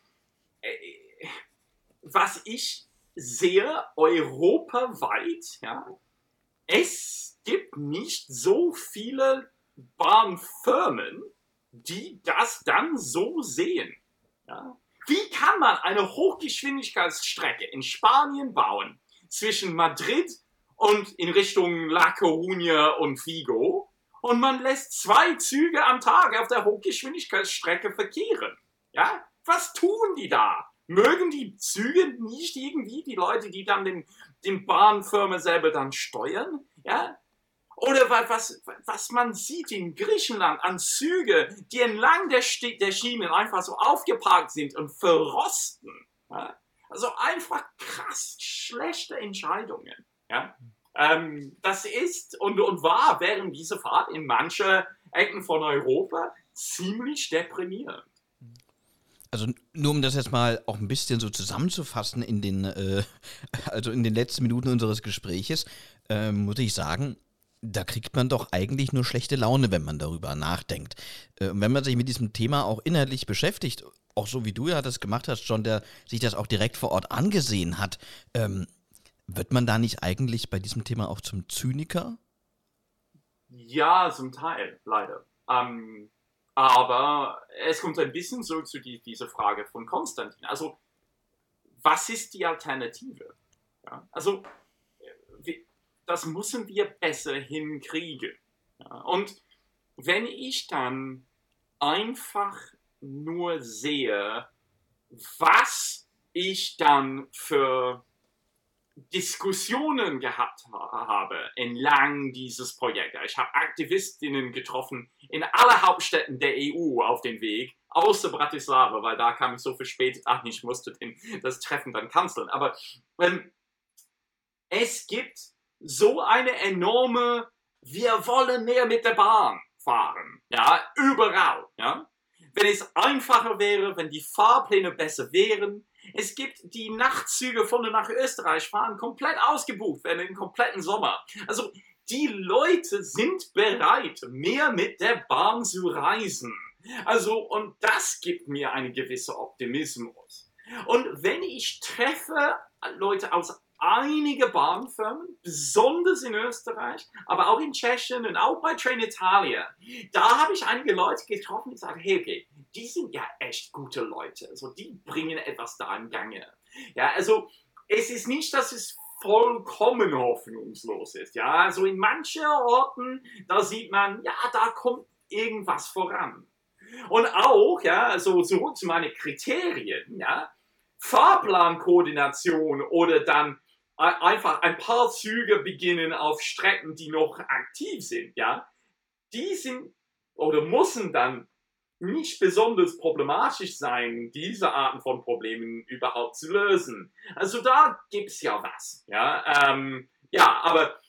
äh, was ich sehe europaweit, ja, es gibt nicht so viele Bahnfirmen, die das dann so sehen. Ja. Wie kann man eine Hochgeschwindigkeitsstrecke in Spanien bauen zwischen Madrid und in Richtung La Coruña und Vigo und man lässt zwei Züge am Tag auf der Hochgeschwindigkeitsstrecke verkehren? Ja, was tun die da? Mögen die Züge nicht irgendwie die Leute, die dann den, den Bahnfirma selber dann steuern? Ja? Oder was, was man sieht in Griechenland an Züge, die entlang der, der Schienen einfach so aufgeparkt sind und verrosten. Ja? Also einfach krass schlechte Entscheidungen. Ja? Ähm, das ist und, und war während dieser Fahrt in manchen Ecken von Europa ziemlich deprimierend. Also nur um das jetzt mal auch ein bisschen so zusammenzufassen in den, äh, also in den letzten Minuten unseres Gespräches, äh, muss ich sagen, da kriegt man doch eigentlich nur schlechte Laune, wenn man darüber nachdenkt. Äh, wenn man sich mit diesem Thema auch inhaltlich beschäftigt, auch so wie du ja das gemacht hast, John, der sich das auch direkt vor Ort angesehen hat, ähm, wird man da nicht eigentlich bei diesem Thema auch zum Zyniker? Ja, zum Teil, leider. Ähm, aber es kommt ein bisschen so zu die, dieser Frage von Konstantin. Also, was ist die Alternative? Ja, also, das müssen wir besser hinkriegen. Und wenn ich dann einfach nur sehe, was ich dann für Diskussionen gehabt habe entlang dieses Projekts. Ich habe Aktivistinnen getroffen in alle Hauptstädten der EU auf dem Weg, außer Bratislava, weil da kam ich so viel spät an, ich musste den, das Treffen dann canceln. Aber ähm, es gibt so eine enorme, wir wollen mehr mit der Bahn fahren, ja, überall, ja. Wenn es einfacher wäre, wenn die Fahrpläne besser wären, es gibt die Nachtzüge von und nach Österreich fahren komplett ausgebucht werden den kompletten Sommer. Also die Leute sind bereit, mehr mit der Bahn zu reisen. Also, und das gibt mir einen gewissen Optimismus. Und wenn ich treffe Leute aus einige Bahnfirmen, besonders in Österreich, aber auch in Tschechien und auch bei Train Italia. Da habe ich einige Leute getroffen, die sagen, hey, okay, die sind ja echt gute Leute. Also die bringen etwas da in Gange. Ja, also es ist nicht, dass es vollkommen hoffnungslos ist. Ja, also in manchen Orten, da sieht man, ja, da kommt irgendwas voran. Und auch, ja, also zurück zu meinen Kriterien, ja, Fahrplankoordination oder dann einfach ein paar Züge beginnen auf Strecken, die noch aktiv sind, ja, die sind oder müssen dann nicht besonders problematisch sein, diese Arten von Problemen überhaupt zu lösen. Also da gibt es ja was, ja, ähm, ja, aber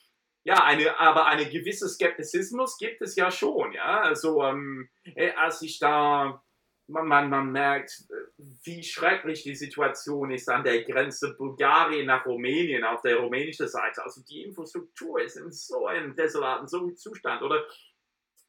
ja, eine, aber eine gewisse Skeptizismus gibt es ja schon, ja, also ähm, äh, als ich da man, man, man merkt, wie schrecklich die Situation ist an der Grenze Bulgarien nach Rumänien auf der rumänischen Seite. Also die Infrastruktur ist in so einem desolaten Zustand. Oder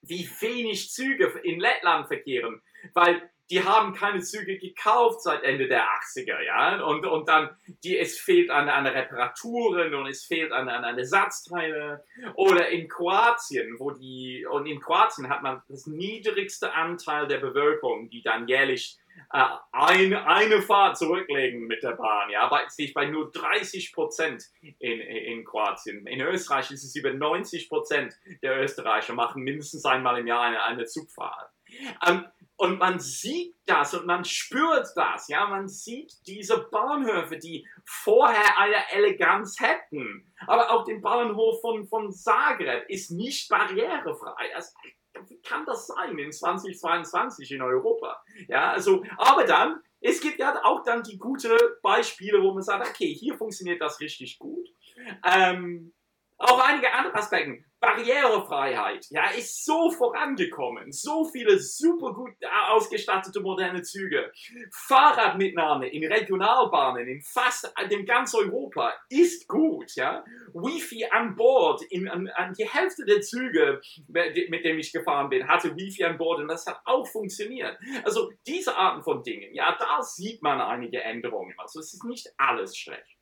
wie wenig Züge in Lettland verkehren, weil die haben keine Züge gekauft seit Ende der 80er, ja, und, und dann, die, es fehlt an, an Reparaturen und es fehlt an, an, Ersatzteile. Oder in Kroatien, wo die, und in Kroatien hat man das niedrigste Anteil der Bevölkerung, die dann jährlich äh, ein, eine Fahrt zurücklegen mit der Bahn, ja, bei, sich bei nur 30 Prozent in, in Kroatien. In Österreich ist es über 90 Prozent der Österreicher machen mindestens einmal im Jahr eine, eine Zugfahrt. Ähm, und man sieht das und man spürt das, ja, man sieht diese Bahnhöfe, die vorher eine Eleganz hätten. Aber auch den Bahnhof von, von Zagreb ist nicht barrierefrei. Also, wie kann das sein in 2022 in Europa? Ja, also, aber dann, es gibt ja auch dann die guten Beispiele, wo man sagt, okay, hier funktioniert das richtig gut. Ähm, auch einige andere Aspekte. Barrierefreiheit, ja, ist so vorangekommen. So viele super gut ausgestattete moderne Züge. Fahrradmitnahme in Regionalbahnen in fast dem ganz Europa ist gut, ja. Wifi an Bord, in, an, an die Hälfte der Züge, mit dem ich gefahren bin, hatte Wifi an Bord und das hat auch funktioniert. Also diese Arten von Dingen, ja, da sieht man einige Änderungen. Also es ist nicht alles schlecht.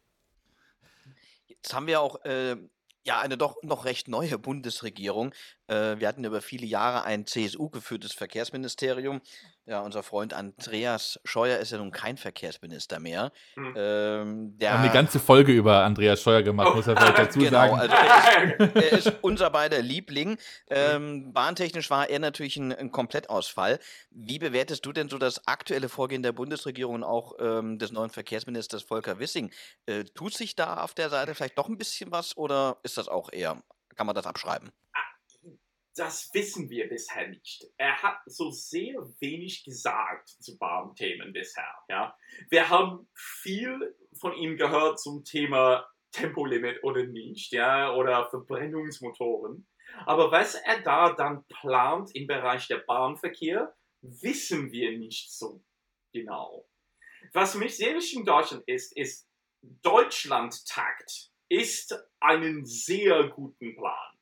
Jetzt haben wir auch äh, ja, eine doch noch recht neue Bundesregierung. Äh, wir hatten über viele Jahre ein CSU-geführtes Verkehrsministerium. Ja, unser Freund Andreas Scheuer ist ja nun kein Verkehrsminister mehr. Mhm. Ähm, wir haben eine ganze Folge über Andreas Scheuer gemacht, oh. muss er vielleicht dazu genau, sagen. Also er, ist, er ist unser beider Liebling. Ähm, bahntechnisch war er natürlich ein, ein, Komplettausfall. Wie bewertest du denn so das aktuelle Vorgehen der Bundesregierung und auch ähm, des neuen Verkehrsministers Volker Wissing? Äh, tut sich da auf der Seite vielleicht doch ein bisschen was oder ist das auch eher, kann man das abschreiben? Das wissen wir bisher nicht. Er hat so sehr wenig gesagt zu Bahnthemen bisher. Ja? Wir haben viel von ihm gehört zum Thema Tempolimit oder nicht, ja, oder Verbrennungsmotoren. Aber was er da dann plant im Bereich der Bahnverkehr, wissen wir nicht so genau. Was mich sehr wichtig in Deutschland ist, ist Deutschland-Takt ist einen sehr guten Plan.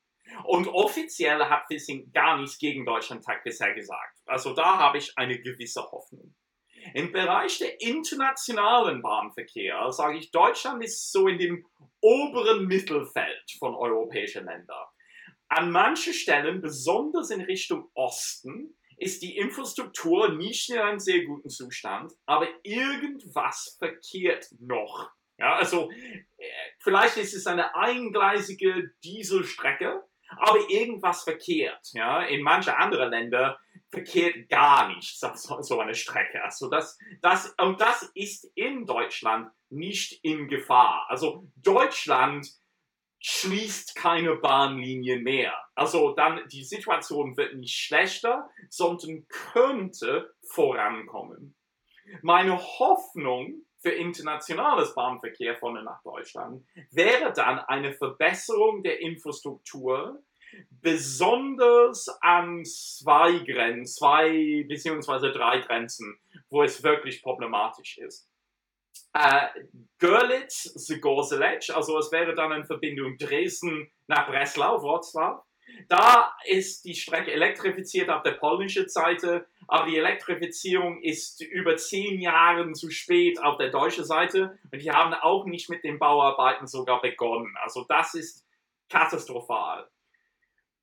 Und offiziell hat Wissing gar nichts gegen Deutschland-Tag bisher gesagt. Also da habe ich eine gewisse Hoffnung. Im Bereich der internationalen Bahnverkehr sage ich, Deutschland ist so in dem oberen Mittelfeld von europäischen Ländern. An manchen Stellen, besonders in Richtung Osten, ist die Infrastruktur nicht in einem sehr guten Zustand, aber irgendwas verkehrt noch. Ja, also äh, vielleicht ist es eine eingleisige Dieselstrecke, aber irgendwas verkehrt. Ja? In manchen anderen Ländern verkehrt gar nichts auf so, so eine Strecke. Also das, das, und das ist in Deutschland nicht in Gefahr. Also Deutschland schließt keine Bahnlinie mehr. Also dann die Situation wird nicht schlechter, sondern könnte vorankommen. Meine Hoffnung für internationales Bahnverkehr von und nach Deutschland wäre dann eine Verbesserung der Infrastruktur, besonders an zwei Grenzen, zwei beziehungsweise drei Grenzen, wo es wirklich problematisch ist. Äh, Görlitz, Zgorzelec, also es wäre dann eine Verbindung Dresden nach Breslau, Wrocław, da ist die Strecke elektrifiziert auf der polnischen Seite, aber die Elektrifizierung ist über zehn Jahre zu spät auf der deutschen Seite und die haben auch nicht mit den Bauarbeiten sogar begonnen. Also das ist katastrophal.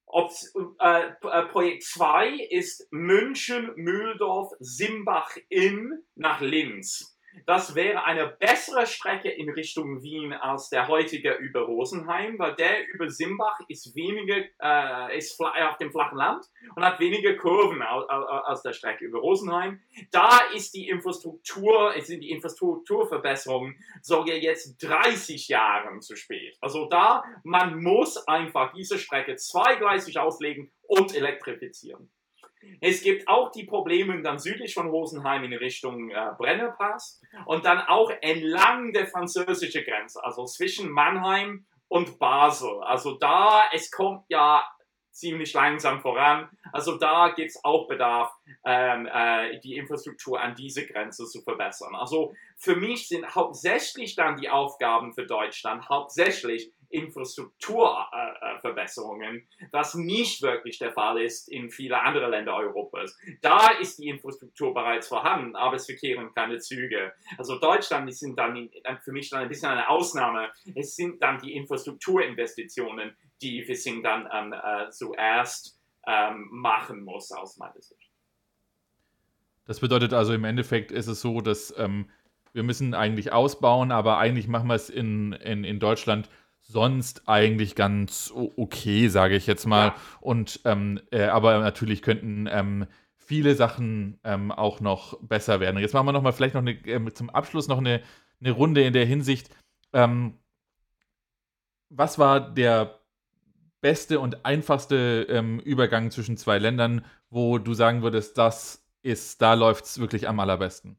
Ob, äh, äh Projekt 2 ist München, Mühldorf, Simbach in nach Linz. Das wäre eine bessere Strecke in Richtung Wien als der heutige über Rosenheim, weil der über Simbach ist weniger, äh, ist auf dem flachen Land und hat weniger Kurven als der Strecke über Rosenheim. Da ist die Infrastruktur, es sind die Infrastrukturverbesserungen sogar jetzt 30 Jahre zu spät. Also da, man muss einfach diese Strecke zweigleisig auslegen und elektrifizieren. Es gibt auch die Probleme dann südlich von Rosenheim in Richtung äh, Brennerpass und dann auch entlang der französischen Grenze, also zwischen Mannheim und Basel. Also da, es kommt ja ziemlich langsam voran. Also da gibt es auch Bedarf, ähm, äh, die Infrastruktur an diese Grenze zu verbessern. Also für mich sind hauptsächlich dann die Aufgaben für Deutschland hauptsächlich Infrastrukturverbesserungen, was nicht wirklich der Fall ist in vielen anderen Ländern Europas. Da ist die Infrastruktur bereits vorhanden, aber es verkehren keine Züge. Also Deutschland sind dann für mich dann ein bisschen eine Ausnahme. Es sind dann die Infrastrukturinvestitionen, die Wissing dann ähm, äh, zuerst ähm, machen muss, aus meiner Sicht. Das bedeutet also im Endeffekt ist es so, dass ähm, wir müssen eigentlich ausbauen, aber eigentlich machen wir es in, in, in Deutschland sonst eigentlich ganz okay, sage ich jetzt mal. Ja. Und ähm, äh, aber natürlich könnten ähm, viele Sachen ähm, auch noch besser werden. Jetzt machen wir noch mal vielleicht noch eine, äh, zum Abschluss noch eine, eine Runde in der Hinsicht. Ähm, was war der beste und einfachste ähm, Übergang zwischen zwei Ländern, wo du sagen würdest, das ist, da läuft es wirklich am allerbesten?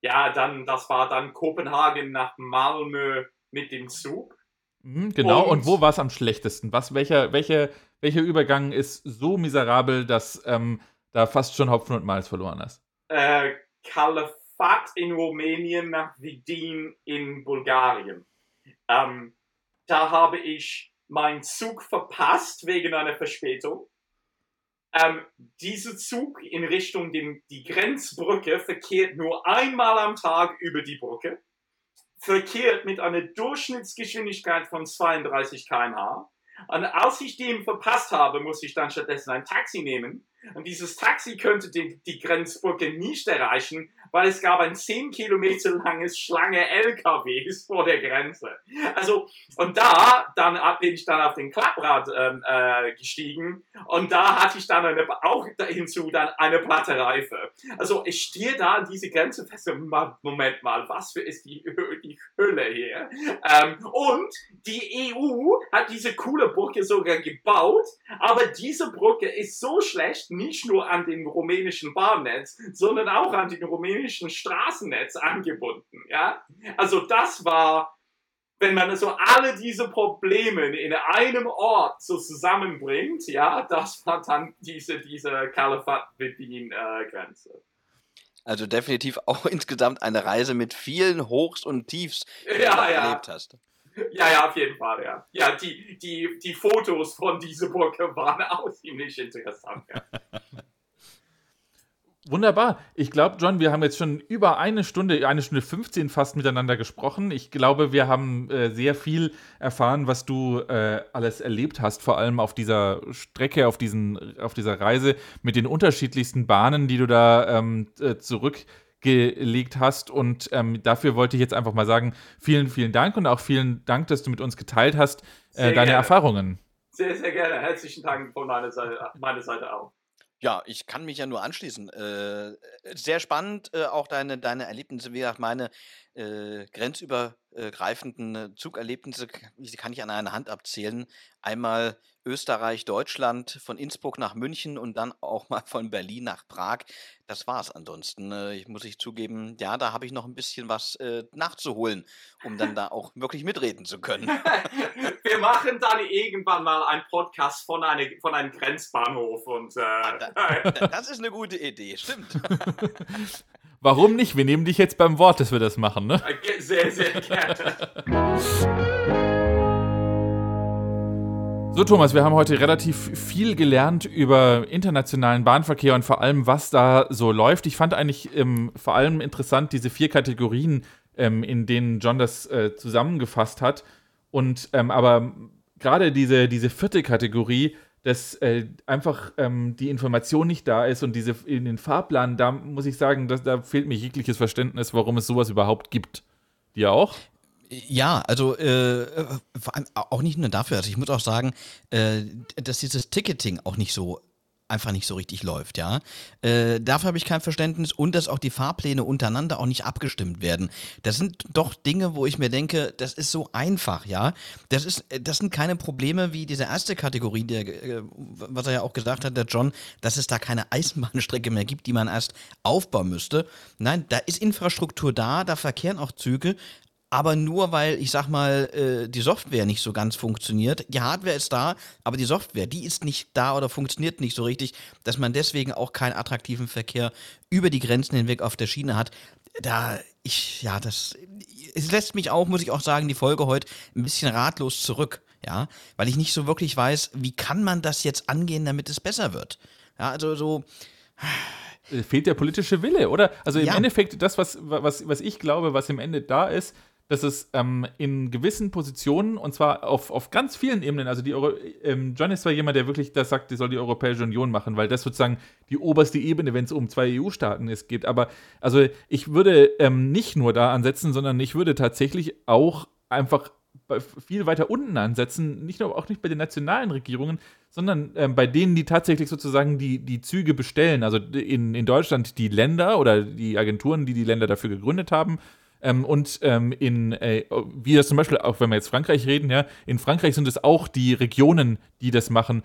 Ja, dann, das war dann Kopenhagen nach Malmö mit dem Zug. Mhm, genau, und, und wo war es am schlechtesten? Was, welcher, welcher, welcher Übergang ist so miserabel, dass ähm, da fast schon Hopfen und Malz verloren hast? Äh, in Rumänien nach Vidin in Bulgarien. Ähm, da habe ich meinen Zug verpasst wegen einer Verspätung. Ähm, dieser Zug in Richtung dem, die Grenzbrücke verkehrt nur einmal am Tag über die Brücke, verkehrt mit einer Durchschnittsgeschwindigkeit von 32 km/h. Und als ich den verpasst habe, muss ich dann stattdessen ein Taxi nehmen. Und dieses Taxi könnte die, die Grenzbrücke nicht erreichen, weil es gab ein 10 Kilometer langes Schlange LKWs vor der Grenze. Also, und da dann bin ich dann auf den Klapprad ähm, äh, gestiegen und da hatte ich dann eine, auch hinzu dann eine platte Reife. Also ich stehe da an diese Grenze fest Moment mal, was für ist die, die Hölle hier? Ähm, und die EU hat diese coole Brücke sogar gebaut, aber diese Brücke ist so schlecht, nicht nur an den rumänischen Bahnnetz, sondern auch an den rumänischen Straßennetz angebunden. Ja? Also das war, wenn man so alle diese Probleme in einem Ort so zusammenbringt, ja, das war dann diese, diese Kalafat-Bedien-Grenze. Also definitiv auch insgesamt eine Reise mit vielen Hochs und Tiefs, die ja, du ja. erlebt hast. Ja, ja, auf jeden Fall, ja. Ja, die, die, die Fotos von dieser Brücke waren auch ziemlich interessant, ja. Wunderbar. Ich glaube, John, wir haben jetzt schon über eine Stunde, eine Stunde 15 fast miteinander gesprochen. Ich glaube, wir haben äh, sehr viel erfahren, was du äh, alles erlebt hast, vor allem auf dieser Strecke, auf, diesen, auf dieser Reise mit den unterschiedlichsten Bahnen, die du da ähm, äh, zurückgelegt hast. Und ähm, dafür wollte ich jetzt einfach mal sagen, vielen, vielen Dank und auch vielen Dank, dass du mit uns geteilt hast, äh, deine gerne. Erfahrungen. Sehr, sehr gerne. Herzlichen Dank von meiner Seite, meiner Seite auch. Ja, ich kann mich ja nur anschließen. Äh, sehr spannend, äh, auch deine, deine Erlebnisse, wie gesagt, meine äh, grenzübergreifenden äh, Zugerlebnisse die kann ich an einer Hand abzählen. Einmal Österreich, Deutschland, von Innsbruck nach München und dann auch mal von Berlin nach Prag. Das war's ansonsten. Äh, ich muss ich zugeben, ja, da habe ich noch ein bisschen was äh, nachzuholen, um dann da auch wirklich mitreden zu können. Wir machen dann irgendwann mal einen Podcast von, eine, von einem Grenzbahnhof und. Äh, ah, da, das ist eine gute Idee, stimmt. Warum nicht? Wir nehmen dich jetzt beim Wort, dass wir das machen, ne? Sehr, sehr gerne. So, Thomas, wir haben heute relativ viel gelernt über internationalen Bahnverkehr und vor allem, was da so läuft. Ich fand eigentlich ähm, vor allem interessant diese vier Kategorien, ähm, in denen John das äh, zusammengefasst hat. Und ähm, aber gerade diese, diese vierte Kategorie, dass äh, einfach ähm, die Information nicht da ist und diese in den Fahrplan, da muss ich sagen, dass, da fehlt mir jegliches Verständnis, warum es sowas überhaupt gibt. Dir auch? Ja, also äh, auch nicht nur dafür. Also ich muss auch sagen, äh, dass dieses Ticketing auch nicht so einfach nicht so richtig läuft, ja. Äh, dafür habe ich kein Verständnis und dass auch die Fahrpläne untereinander auch nicht abgestimmt werden. Das sind doch Dinge, wo ich mir denke, das ist so einfach, ja. Das ist, das sind keine Probleme wie diese erste Kategorie, der, äh, was er ja auch gesagt hat, der John, dass es da keine Eisenbahnstrecke mehr gibt, die man erst aufbauen müsste. Nein, da ist Infrastruktur da, da verkehren auch Züge, aber nur weil, ich sag mal, äh, die Software nicht so ganz funktioniert. Die Hardware ist da, aber die Software, die ist nicht da oder funktioniert nicht so richtig, dass man deswegen auch keinen attraktiven Verkehr über die Grenzen hinweg auf der Schiene hat. Da, ich, ja, das, es lässt mich auch, muss ich auch sagen, die Folge heute ein bisschen ratlos zurück, ja, weil ich nicht so wirklich weiß, wie kann man das jetzt angehen, damit es besser wird. Ja, also so äh, fehlt der politische Wille, oder? Also im ja. Endeffekt, das, was, was, was ich glaube, was im Ende da ist, dass es ähm, in gewissen Positionen, und zwar auf, auf ganz vielen Ebenen, also die Euro, ähm, John ist zwar jemand, der wirklich das sagt, die soll die Europäische Union machen, weil das sozusagen die oberste Ebene, wenn es um zwei EU-Staaten ist, geht. Aber also ich würde ähm, nicht nur da ansetzen, sondern ich würde tatsächlich auch einfach viel weiter unten ansetzen, nicht nur auch nicht bei den nationalen Regierungen, sondern ähm, bei denen, die tatsächlich sozusagen die, die Züge bestellen. Also in, in Deutschland die Länder oder die Agenturen, die die Länder dafür gegründet haben ähm, und ähm, in, äh, wie das zum Beispiel, auch wenn wir jetzt Frankreich reden, ja, in Frankreich sind es auch die Regionen, die das machen.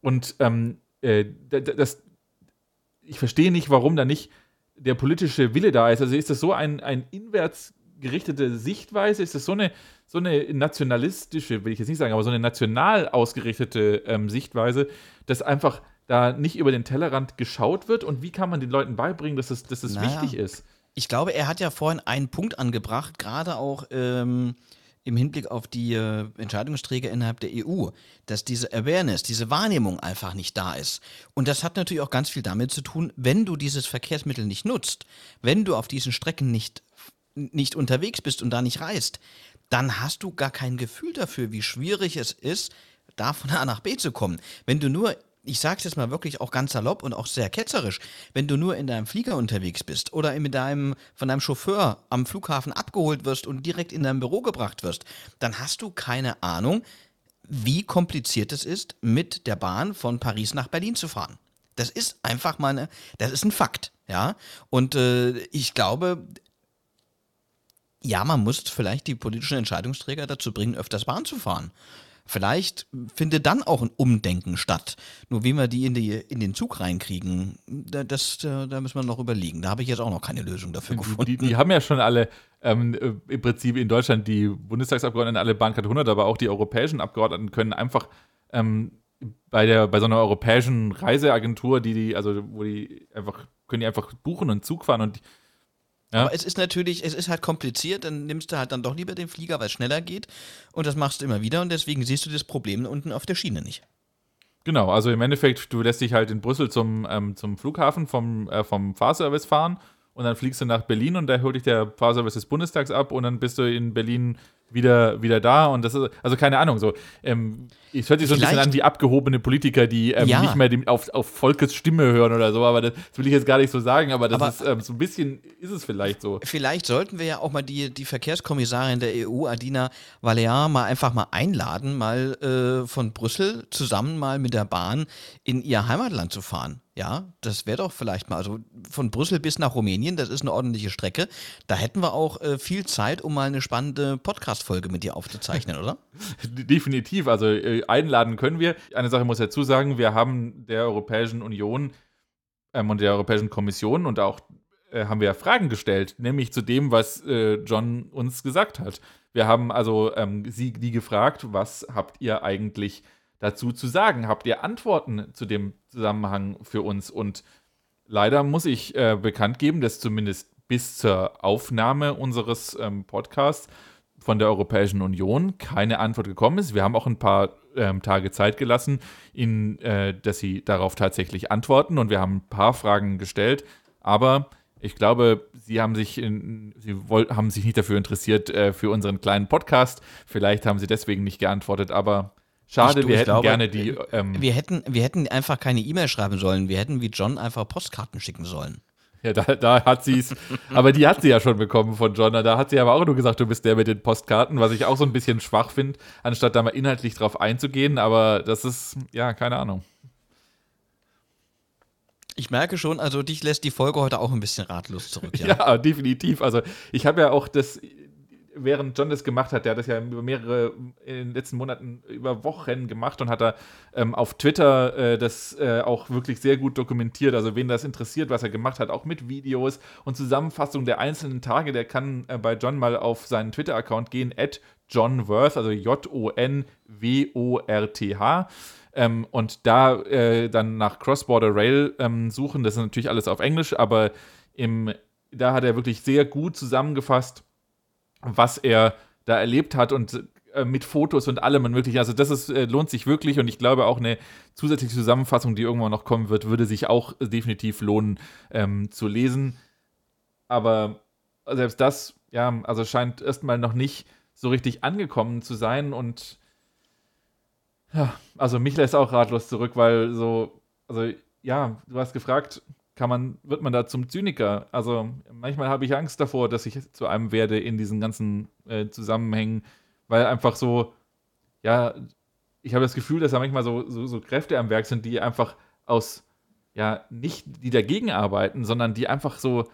Und ähm, äh, das, ich verstehe nicht, warum da nicht der politische Wille da ist. Also ist das so ein, ein inwärts gerichtete Sichtweise? Ist das so eine, so eine nationalistische, will ich jetzt nicht sagen, aber so eine national ausgerichtete ähm, Sichtweise, dass einfach da nicht über den Tellerrand geschaut wird? Und wie kann man den Leuten beibringen, dass es, dass es naja, wichtig ist? Ich glaube, er hat ja vorhin einen Punkt angebracht, gerade auch ähm, im Hinblick auf die äh, Entscheidungsträger innerhalb der EU, dass diese Awareness, diese Wahrnehmung einfach nicht da ist. Und das hat natürlich auch ganz viel damit zu tun, wenn du dieses Verkehrsmittel nicht nutzt, wenn du auf diesen Strecken nicht, nicht unterwegs bist und da nicht reist, dann hast du gar kein Gefühl dafür, wie schwierig es ist, da von A nach B zu kommen. Wenn du nur ich sage es jetzt mal wirklich auch ganz salopp und auch sehr ketzerisch, wenn du nur in deinem Flieger unterwegs bist oder mit deinem, von deinem Chauffeur am Flughafen abgeholt wirst und direkt in dein Büro gebracht wirst, dann hast du keine Ahnung, wie kompliziert es ist, mit der Bahn von Paris nach Berlin zu fahren. Das ist einfach mal das ist ein Fakt, ja. Und äh, ich glaube, ja, man muss vielleicht die politischen Entscheidungsträger dazu bringen, öfters Bahn zu fahren. Vielleicht findet dann auch ein Umdenken statt. Nur wie wir die in, die, in den Zug reinkriegen, das, da müssen wir noch überlegen. Da habe ich jetzt auch noch keine Lösung dafür gefunden. Die, die haben ja schon alle ähm, äh, im Prinzip in Deutschland die Bundestagsabgeordneten alle Bahncard 100, aber auch die europäischen Abgeordneten können einfach ähm, bei, der, bei so einer europäischen Reiseagentur, die, die, also wo die einfach, können die einfach buchen und Zug fahren und ja. Aber es ist natürlich, es ist halt kompliziert, dann nimmst du halt dann doch lieber den Flieger, weil es schneller geht. Und das machst du immer wieder und deswegen siehst du das Problem unten auf der Schiene nicht. Genau, also im Endeffekt, du lässt dich halt in Brüssel zum, ähm, zum Flughafen vom, äh, vom Fahrservice fahren und dann fliegst du nach Berlin und da holt dich der Fahrservice des Bundestags ab und dann bist du in Berlin wieder, wieder da und das ist, also keine Ahnung, so, ähm, es hört sich so ein bisschen an wie abgehobene Politiker, die ähm, ja. nicht mehr dem, auf, auf Volkes Stimme hören oder so, aber das, das will ich jetzt gar nicht so sagen, aber das aber ist, ähm, so ein bisschen ist es vielleicht so. Vielleicht sollten wir ja auch mal die, die Verkehrskommissarin der EU, Adina Valean, mal einfach mal einladen, mal äh, von Brüssel zusammen mal mit der Bahn in ihr Heimatland zu fahren. Ja, das wäre doch vielleicht mal, also von Brüssel bis nach Rumänien, das ist eine ordentliche Strecke. Da hätten wir auch äh, viel Zeit, um mal eine spannende Podcast-Folge mit dir aufzuzeichnen, oder? Definitiv, also äh, einladen können wir. Eine Sache muss ich dazu sagen, wir haben der Europäischen Union ähm, und der Europäischen Kommission und auch äh, haben wir Fragen gestellt, nämlich zu dem, was äh, John uns gesagt hat. Wir haben also ähm, sie die gefragt, was habt ihr eigentlich dazu zu sagen? Habt ihr Antworten zu dem Zusammenhang für uns? Und leider muss ich äh, bekannt geben, dass zumindest bis zur Aufnahme unseres ähm, Podcasts von der Europäischen Union keine Antwort gekommen ist. Wir haben auch ein paar ähm, Tage Zeit gelassen, ihnen, äh, dass sie darauf tatsächlich antworten und wir haben ein paar Fragen gestellt, aber ich glaube, sie haben sich, in, sie woll, haben sich nicht dafür interessiert äh, für unseren kleinen Podcast. Vielleicht haben sie deswegen nicht geantwortet, aber Schade, ich, wir hätten glaube, gerne die. Ähm, wir, hätten, wir hätten einfach keine E-Mail schreiben sollen. Wir hätten wie John einfach Postkarten schicken sollen. Ja, da, da hat sie es. aber die hat sie ja schon bekommen von John. Da hat sie aber auch nur gesagt, du bist der mit den Postkarten, was ich auch so ein bisschen schwach finde, anstatt da mal inhaltlich drauf einzugehen. Aber das ist, ja, keine Ahnung. Ich merke schon, also dich lässt die Folge heute auch ein bisschen ratlos zurück. Ja, ja definitiv. Also ich habe ja auch das während John das gemacht hat, der hat das ja über mehrere, in den letzten Monaten, über Wochen gemacht und hat da ähm, auf Twitter äh, das äh, auch wirklich sehr gut dokumentiert. Also wen das interessiert, was er gemacht hat, auch mit Videos und Zusammenfassung der einzelnen Tage, der kann äh, bei John mal auf seinen Twitter-Account gehen, at John Worth, also J-O-N-W-O-R-T-H. Ähm, und da äh, dann nach Cross-Border Rail ähm, suchen. Das ist natürlich alles auf Englisch, aber im, da hat er wirklich sehr gut zusammengefasst, was er da erlebt hat und äh, mit Fotos und allem und wirklich, also das ist, äh, lohnt sich wirklich und ich glaube auch eine zusätzliche Zusammenfassung, die irgendwann noch kommen wird, würde sich auch definitiv lohnen ähm, zu lesen. Aber selbst das, ja, also scheint erstmal noch nicht so richtig angekommen zu sein und ja, also mich lässt auch ratlos zurück, weil so, also ja, du hast gefragt, kann man, wird man da zum Zyniker. Also manchmal habe ich Angst davor, dass ich zu einem werde in diesen ganzen äh, Zusammenhängen, weil einfach so, ja, ich habe das Gefühl, dass da manchmal so, so, so, Kräfte am Werk sind, die einfach aus, ja, nicht die dagegen arbeiten, sondern die einfach so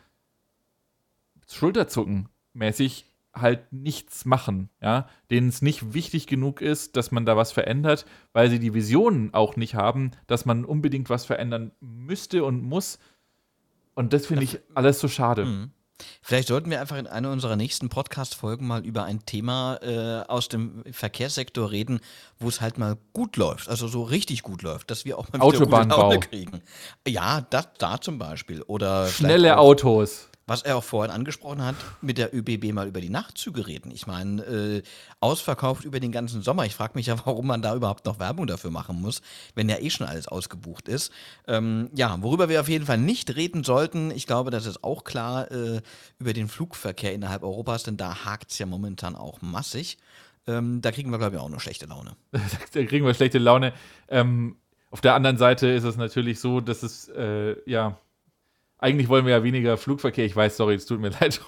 Schulterzucken mäßig halt nichts machen, ja, denen es nicht wichtig genug ist, dass man da was verändert, weil sie die Visionen auch nicht haben, dass man unbedingt was verändern müsste und muss, und das finde ich alles so schade. Mhm. Vielleicht sollten wir einfach in einer unserer nächsten Podcast-Folgen mal über ein Thema äh, aus dem Verkehrssektor reden, wo es halt mal gut läuft, also so richtig gut läuft, dass wir auch mal Autobahnbau. kriegen. Ja, das, da zum Beispiel. Oder Schnelle Autos was er auch vorhin angesprochen hat, mit der ÖBB mal über die Nachtzüge reden. Ich meine, äh, ausverkauft über den ganzen Sommer. Ich frage mich ja, warum man da überhaupt noch Werbung dafür machen muss, wenn ja eh schon alles ausgebucht ist. Ähm, ja, worüber wir auf jeden Fall nicht reden sollten, ich glaube, das ist auch klar, äh, über den Flugverkehr innerhalb Europas, denn da hakt es ja momentan auch massig. Ähm, da kriegen wir, glaube ich, auch noch schlechte Laune. da kriegen wir schlechte Laune. Ähm, auf der anderen Seite ist es natürlich so, dass es, äh, ja, eigentlich wollen wir ja weniger Flugverkehr. Ich weiß, sorry, es tut mir leid,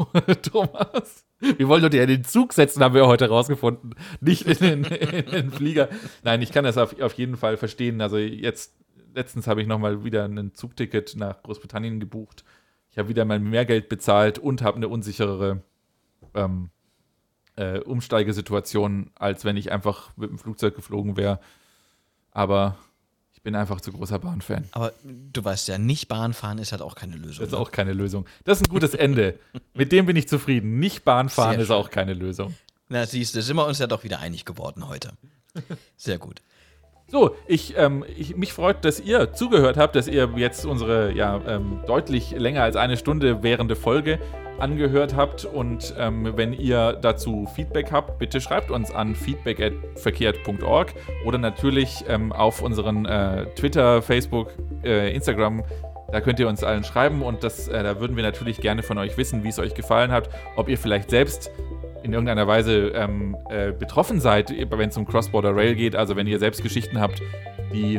Thomas. Wir wollen doch in den Zug setzen, haben wir heute rausgefunden. Nicht in den, in den Flieger. Nein, ich kann das auf, auf jeden Fall verstehen. Also jetzt, letztens habe ich nochmal wieder ein Zugticket nach Großbritannien gebucht. Ich habe wieder mal mehr Geld bezahlt und habe eine unsicherere ähm, äh, Umsteigesituation, als wenn ich einfach mit dem Flugzeug geflogen wäre. Aber bin einfach zu großer Bahnfan. Aber du weißt ja, nicht Bahnfahren ist halt auch keine Lösung. Das ist ne? auch keine Lösung. Das ist ein gutes Ende. Mit dem bin ich zufrieden. Nicht Bahnfahren ist auch keine Lösung. Na, siehst du, sind wir uns ja doch wieder einig geworden heute. Sehr gut. So, ich, ähm, ich, mich freut, dass ihr zugehört habt, dass ihr jetzt unsere ja, ähm, deutlich länger als eine Stunde währende Folge angehört habt. Und ähm, wenn ihr dazu Feedback habt, bitte schreibt uns an feedback.verkehrt.org oder natürlich ähm, auf unseren äh, Twitter, Facebook, äh, Instagram. Da könnt ihr uns allen schreiben und das, äh, da würden wir natürlich gerne von euch wissen, wie es euch gefallen hat, ob ihr vielleicht selbst in irgendeiner Weise ähm, äh, betroffen seid, wenn es um Cross-Border Rail geht. Also wenn ihr selbst Geschichten habt, die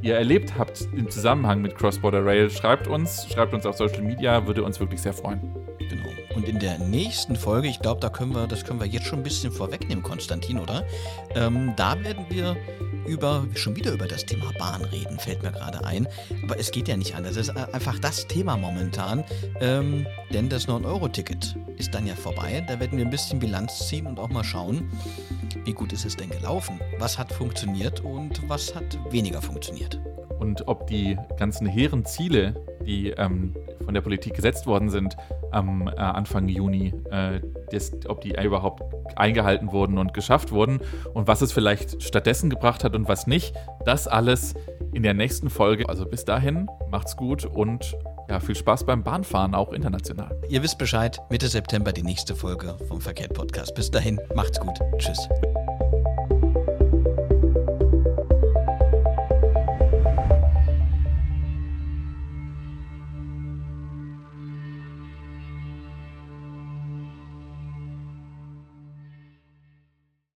ihr erlebt habt im Zusammenhang mit Cross-Border Rail, schreibt uns, schreibt uns auf Social Media, würde uns wirklich sehr freuen. Genau. Und in der nächsten Folge, ich glaube, da können wir, das können wir jetzt schon ein bisschen vorwegnehmen, Konstantin, oder? Ähm, da werden wir über, schon wieder über das Thema Bahn reden, fällt mir gerade ein. Aber es geht ja nicht anders. Es ist einfach das Thema momentan. Ähm, denn das 9-Euro-Ticket ist dann ja vorbei. Da werden wir ein bisschen Bilanz ziehen und auch mal schauen, wie gut ist es denn gelaufen? Was hat funktioniert und was hat weniger funktioniert? Und ob die ganzen hehren Ziele, die ähm, von der Politik gesetzt worden sind am äh, Anfang Juni, äh, das, ob die überhaupt eingehalten wurden und geschafft wurden und was es vielleicht stattdessen gebracht hat und was nicht, das alles in der nächsten Folge. Also bis dahin, macht's gut und ja, viel Spaß beim Bahnfahren, auch international. Ihr wisst Bescheid, Mitte September die nächste Folge vom Verkehrt Podcast. Bis dahin, macht's gut. Tschüss.